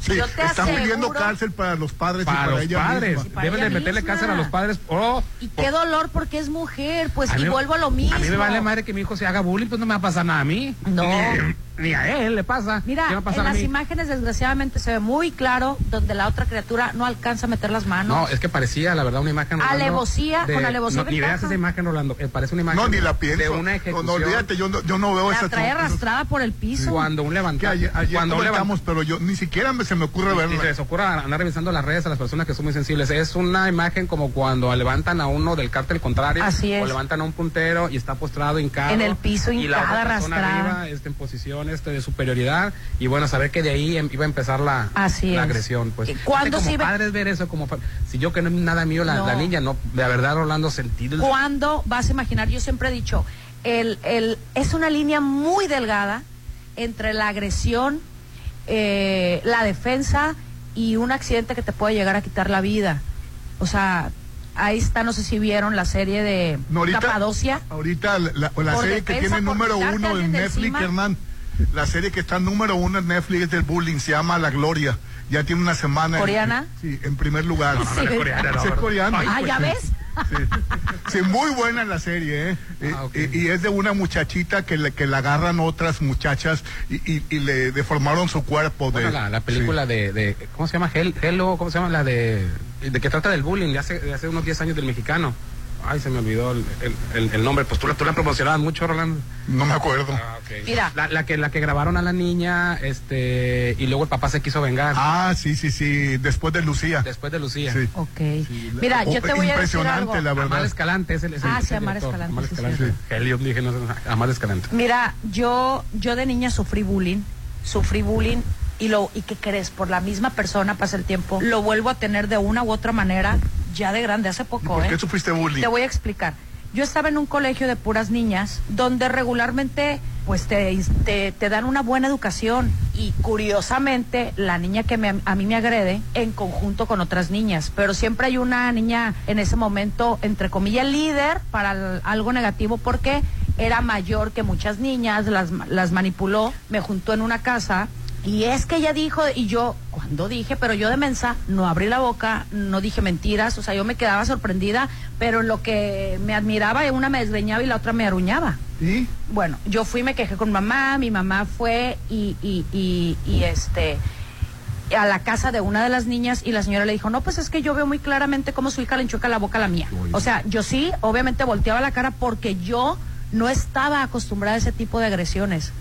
Sí, Yo te están pidiendo cárcel para los padres y para para los ella padres. misma. para Deben de meterle misma. cárcel a los padres. Oh, Y qué dolor porque es mujer, pues, a y mí- vuelvo a lo mismo. A mí me vale madre que mi hijo se haga bullying, pues no me va a pasar nada a mí. No. Ni, a él le pasa. Mira, ¿Qué me va a pasar en a las mí? imágenes desgraciadamente se ve muy claro donde la otra criatura no alcanza a meter las manos. No, es que parecía, la verdad, una imagen. Rolando, Alevosía, de- con alevosía no, Ni veas esa imagen, Rolando. eh, parece una imagen. No, ni la pienso. De una No, ejecución. No, olvídate, yo no, yo no veo la esa trae arrastrada por el piso. Cuando un Que levantado. ayer, ayer cuando levantado. pero yo ni siquiera me, se me ocurre Y se verla. les ocurra andar revisando las redes a las personas que son muy sensibles. Es una imagen como cuando levantan a uno del cártel contrario. Así es. O levantan a un puntero y está postrado, hincado. En el piso, y la hincada, otra persona arrastrada. arriba, este, en posición este, de superioridad. Y bueno, saber que de ahí em- iba a empezar la, Así la es. agresión. Pues. ¿Y cuándo como se iba- padres ver eso, como si yo que no es nada mío la, No. la niña, no, de verdad, Rolando, sentir el- ¿Cuándo vas a imaginar? Yo siempre he dicho, el, el, es una línea muy delgada entre la agresión, eh, la defensa y un accidente que te puede llegar a quitar la vida. O sea, ahí está, no sé si vieron la serie de No, ahorita- Capadocia. Ahorita la, la- la Por serie que tiene número uno en Netflix, encima. Hernán, la serie que está número uno en Netflix es del bullying, se llama La Gloria. Ya tiene una semana. en- ¿Coreana? sí, en primer lugar. No, no, no es coreana, no, Sí, es. Ah, ¿ya ves? Sí, muy buena la serie, ¿eh? Ah, Y- y, y es de una muchachita que, le, que la agarran otras muchachas y, y- y le deformaron su cuerpo. De, Bueno, la, la película de, de- ¿cómo se llama? Hel- Hello, ¿cómo se llama? La de, de que trata del bullying de hace, de hace unos 10 años del mexicano. Ay, se me olvidó el, el- el- el nombre. Pues tú la, tú la promocionabas mucho, Rolando. No me acuerdo. Mira. La, la que, la que grabaron a la niña, este, y luego el papá se quiso vengar. Ah, sí, sí, sí, después de Lucía. Después de Lucía. Sí. Ok. Mira, yo te voy a decir algo. Impresionante, la verdad. Amar Escalante es el, es el- Ah, sí, Amar. Escalante, Amar sí, Escalante. Helio, dije, no Escalante. Mira, yo, yo de niña sufrí bullying, sufrí bullying y lo, y qué crees, por la misma persona pasa el tiempo, lo vuelvo a tener de una u otra manera, ya de grande, hace poco, ¿Por ¿eh? qué sufriste bullying? Te voy a explicar. Yo estaba en un colegio de puras niñas, donde regularmente, pues te, te, te dan una buena educación y curiosamente la niña que me- a mí me agrede en conjunto con otras niñas, pero siempre hay una niña en ese momento, entre comillas, líder para el- algo negativo porque era mayor que muchas niñas, las, las manipuló, me juntó en una casa y es que ella dijo, y yo, cuando dije, pero yo de mensa, no abrí la boca, no dije mentiras, o sea, yo me quedaba sorprendida, pero en lo que me admiraba, una me desgreñaba y la otra me aruñaba. ¿Y? Bueno, yo fui, me quejé con mamá, mi mamá fue y, y, y, y este a la casa de una de las niñas y la señora le dijo, no, pues es que yo veo muy claramente cómo su hija le enchuca la boca a la mía. O sea, yo sí, obviamente volteaba la cara porque yo no estaba acostumbrada a ese tipo de agresiones.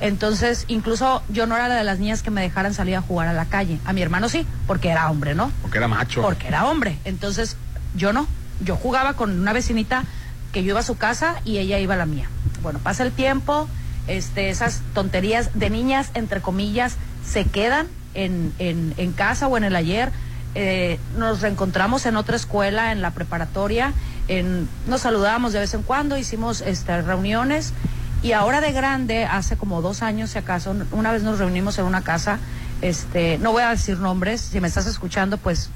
Entonces, incluso yo no era la de las niñas que me dejaran salir a jugar a la calle. A mi hermano sí, porque era hombre, ¿no? Porque era macho. Porque era hombre. Entonces, yo no. Yo jugaba con una vecinita que yo iba a su casa y ella iba a la mía. Bueno, pasa el tiempo, este, esas tonterías de niñas, entre comillas, se quedan en, en, en casa o en el ayer. Eh, nos reencontramos en otra escuela, en la preparatoria, en, nos saludábamos de vez en cuando, hicimos este, reuniones y ahora de grande, hace como dos años si acaso, una vez nos reunimos en una casa, este, no voy a decir nombres, si me estás escuchando, pues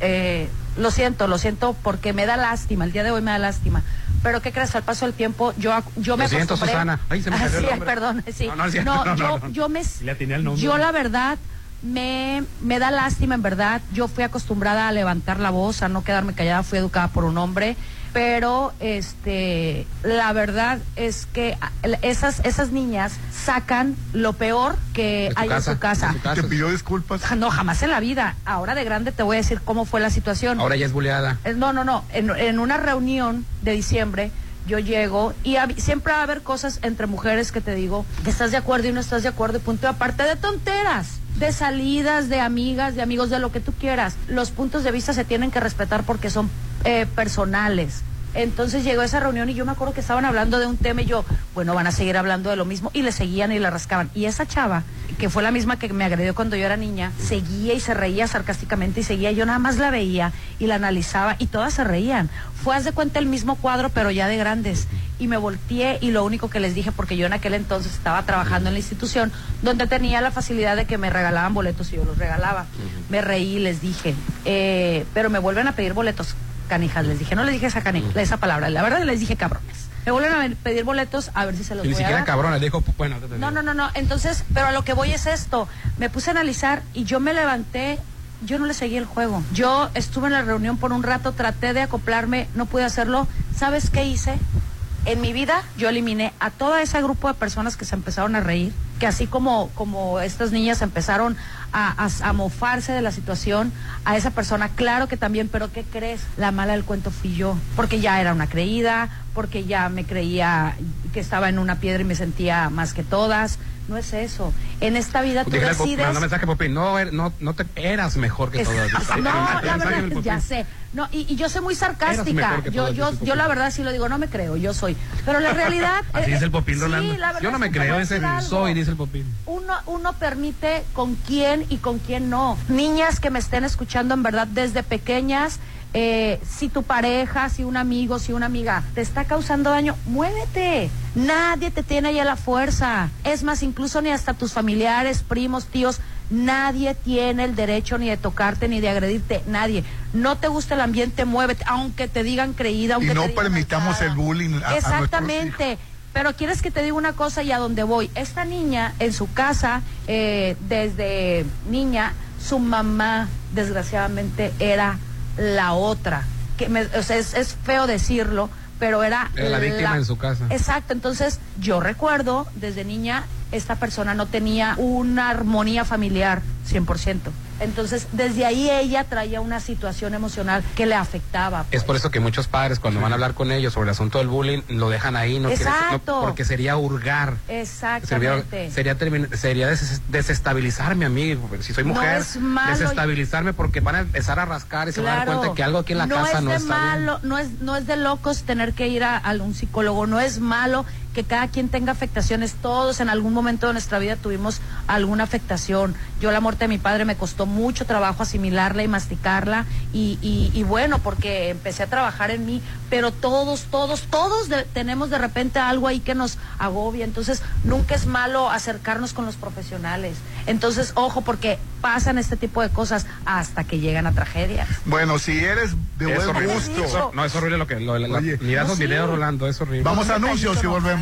eh, lo siento, lo siento porque me da lástima, el día de hoy me da lástima. Pero ¿qué crees? Al paso del tiempo, yo, yo me Lo siento, acostumbré- Susana. Ay, se me Ah, el perdón, sí. No, no, es cierto. No, No, no, yo, no. yo me... Le atiné al nombre. Yo la verdad me, me da lástima, en verdad. Yo fui acostumbrada a levantar la voz, a no quedarme callada, fui educada por un hombre. Pero este la verdad es que esas, esas niñas sacan lo peor que hay casa, en su casa. ¿Te pidió disculpas? No, jamás en la vida. Ahora de grande te voy a decir cómo fue la situación. Ahora ya es buleada. Eh, No, no, no. En, en una reunión de diciembre yo llego y siempre va a haber cosas entre mujeres que te digo que estás de acuerdo y no estás de acuerdo y punto. Aparte de tonteras, de salidas, de amigas, de amigos, de lo que tú quieras. Los puntos de vista se tienen que respetar porque son eh, personales. Entonces llegó esa reunión y yo me acuerdo que estaban hablando de un tema y yo, bueno, van a seguir hablando de lo mismo y le seguían y le rascaban. Y esa chava, que fue la misma que me agredió cuando yo era niña, seguía y se reía sarcásticamente y seguía. Yo nada más la veía y la analizaba y todas se reían. Fue, haz de cuenta, el mismo cuadro, pero ya de grandes. Y me volteé y lo único que les dije, porque yo en aquel entonces estaba trabajando en la institución, donde tenía la facilidad de que me regalaban boletos y yo los regalaba. Me reí y les dije, eh, pero me vuelven a pedir boletos, canijas. Les dije, no les dije esa, canija, esa palabra, la verdad les dije cabrones. Me vuelven a pedir boletos a ver si se los ni voy a siquiera dar. cabrón, le dijo, bueno, te- No, no, no, no. Entonces, pero a lo que voy es esto. Me puse a analizar y yo me levanté. Yo no le seguí el juego. Yo estuve en la reunión por un rato, traté de acoplarme, no pude hacerlo. ¿Sabes qué hice? En mi vida yo eliminé a todo ese grupo de personas que se empezaron a reír, que así como, como estas niñas empezaron a, a- a mofarse de la situación, a esa persona, claro que también, pero ¿qué crees? La mala del cuento fui yo, porque ya era una creída, porque ya me creía que estaba en una piedra y me sentía más que todas. No es eso. En esta vida tú decides... mensaje, Popín, no, er- no, no te eras mejor que todas. no, la verdad, ya sé. No, y, y yo soy muy sarcástica. Yo, yo, yo la verdad sí lo digo, no me creo, yo soy. Pero la realidad. Así eh, dice el Popín, sí, la verdad Yo no me creo, ese soy, dice el Popín. Uno, uno permite con quién y con quién no. Niñas que me estén escuchando en verdad desde pequeñas, eh, si tu pareja, si un amigo, si una amiga te está causando daño, muévete. Nadie te tiene ahí a la fuerza. Es más, incluso ni hasta tus familiares, primos, tíos, nadie tiene el derecho ni de tocarte ni de agredirte. Nadie. No te gusta el ambiente, muévete, aunque te digan creída, aunque Y te no digan permitamos el bullying a, a nuestros hijos. Exactamente. Pero quieres que te diga una cosa y a dónde voy. Esta niña en su casa, eh, desde niña, su mamá, desgraciadamente, era la otra. Que me- o sea, es, es feo decirlo, pero era, Era la víctima en su casa. Exacto. Entonces, yo recuerdo desde niña, esta persona no tenía una armonía familiar 100%. Entonces, desde ahí ella traía una situación emocional que le afectaba. Es por eso que muchos padres cuando van a hablar con ellos sobre el asunto del bullying lo dejan ahí, no quieren- no- Exacto. porque sería hurgar. Sería, Exactamente. sería, sería des- desestabilizarme a mí, si soy No mujer, es malo. desestabilizarme porque van a empezar a rascar y se van a dar cuenta que algo aquí en la no casa es no de está bien. malo, no es no es de locos tener que ir a, a un psicólogo, no es malo que cada quien tenga afectaciones, todos en algún momento de nuestra vida tuvimos alguna afectación. Yo la muerte de mi padre me costó mucho trabajo asimilarla y masticarla y, y, y bueno, porque empecé a trabajar en mí, pero todos, todos, todos de- tenemos de repente algo ahí que nos agobia, entonces nunca es malo acercarnos con los profesionales. Entonces, ojo, porque pasan este tipo de cosas hasta que llegan a tragedias. Bueno, si eres de Es buen horrible. gusto. Eso- no, es horrible lo que. Lo, la- Oye. mira No, esos sí. videos, Rolando, es horrible. Vamos a anuncios y volvemos.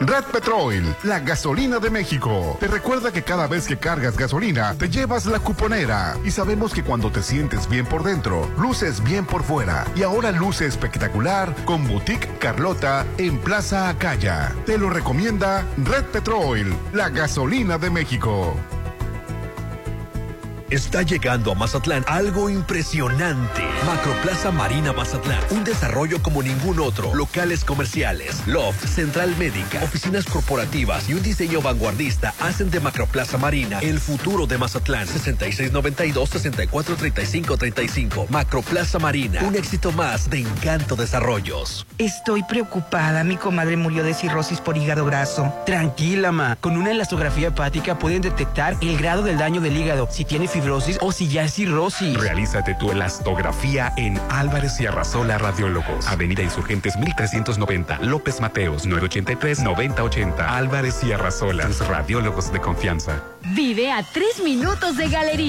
Red Petrol, la gasolina de México. Te recuerda que cada vez que cargas gasolina, te llevas la cuponera. Y sabemos que cuando te sientes bien por dentro, luces bien por fuera. Y ahora luce espectacular con Boutique Carlota en Plaza Acaya. Te lo recomienda Red Petrol, la gasolina de México. Está llegando a Mazatlán algo impresionante. Macroplaza Marina Mazatlán. Un desarrollo como ningún otro. Locales comerciales, loft, central médica, oficinas corporativas y un diseño vanguardista hacen de Macroplaza Marina el futuro de Mazatlán. 6692-643535. Macroplaza Marina. Un éxito más de Encanto Desarrollos. Estoy preocupada. Mi comadre murió de cirrosis por hígado graso. Tranquila, ma. Con una elastografía hepática pueden detectar el grado del daño del hígado. Si tiene fibrosis fibrosis o si ya es cirrosis. Realízate tu elastografía en Álvarez y Arrasola Radiólogos. Avenida Insurgentes 1390, López Mateos 983-9080. Álvarez y Arrasola, tus radiólogos de confianza. Vive a tres minutos de galería.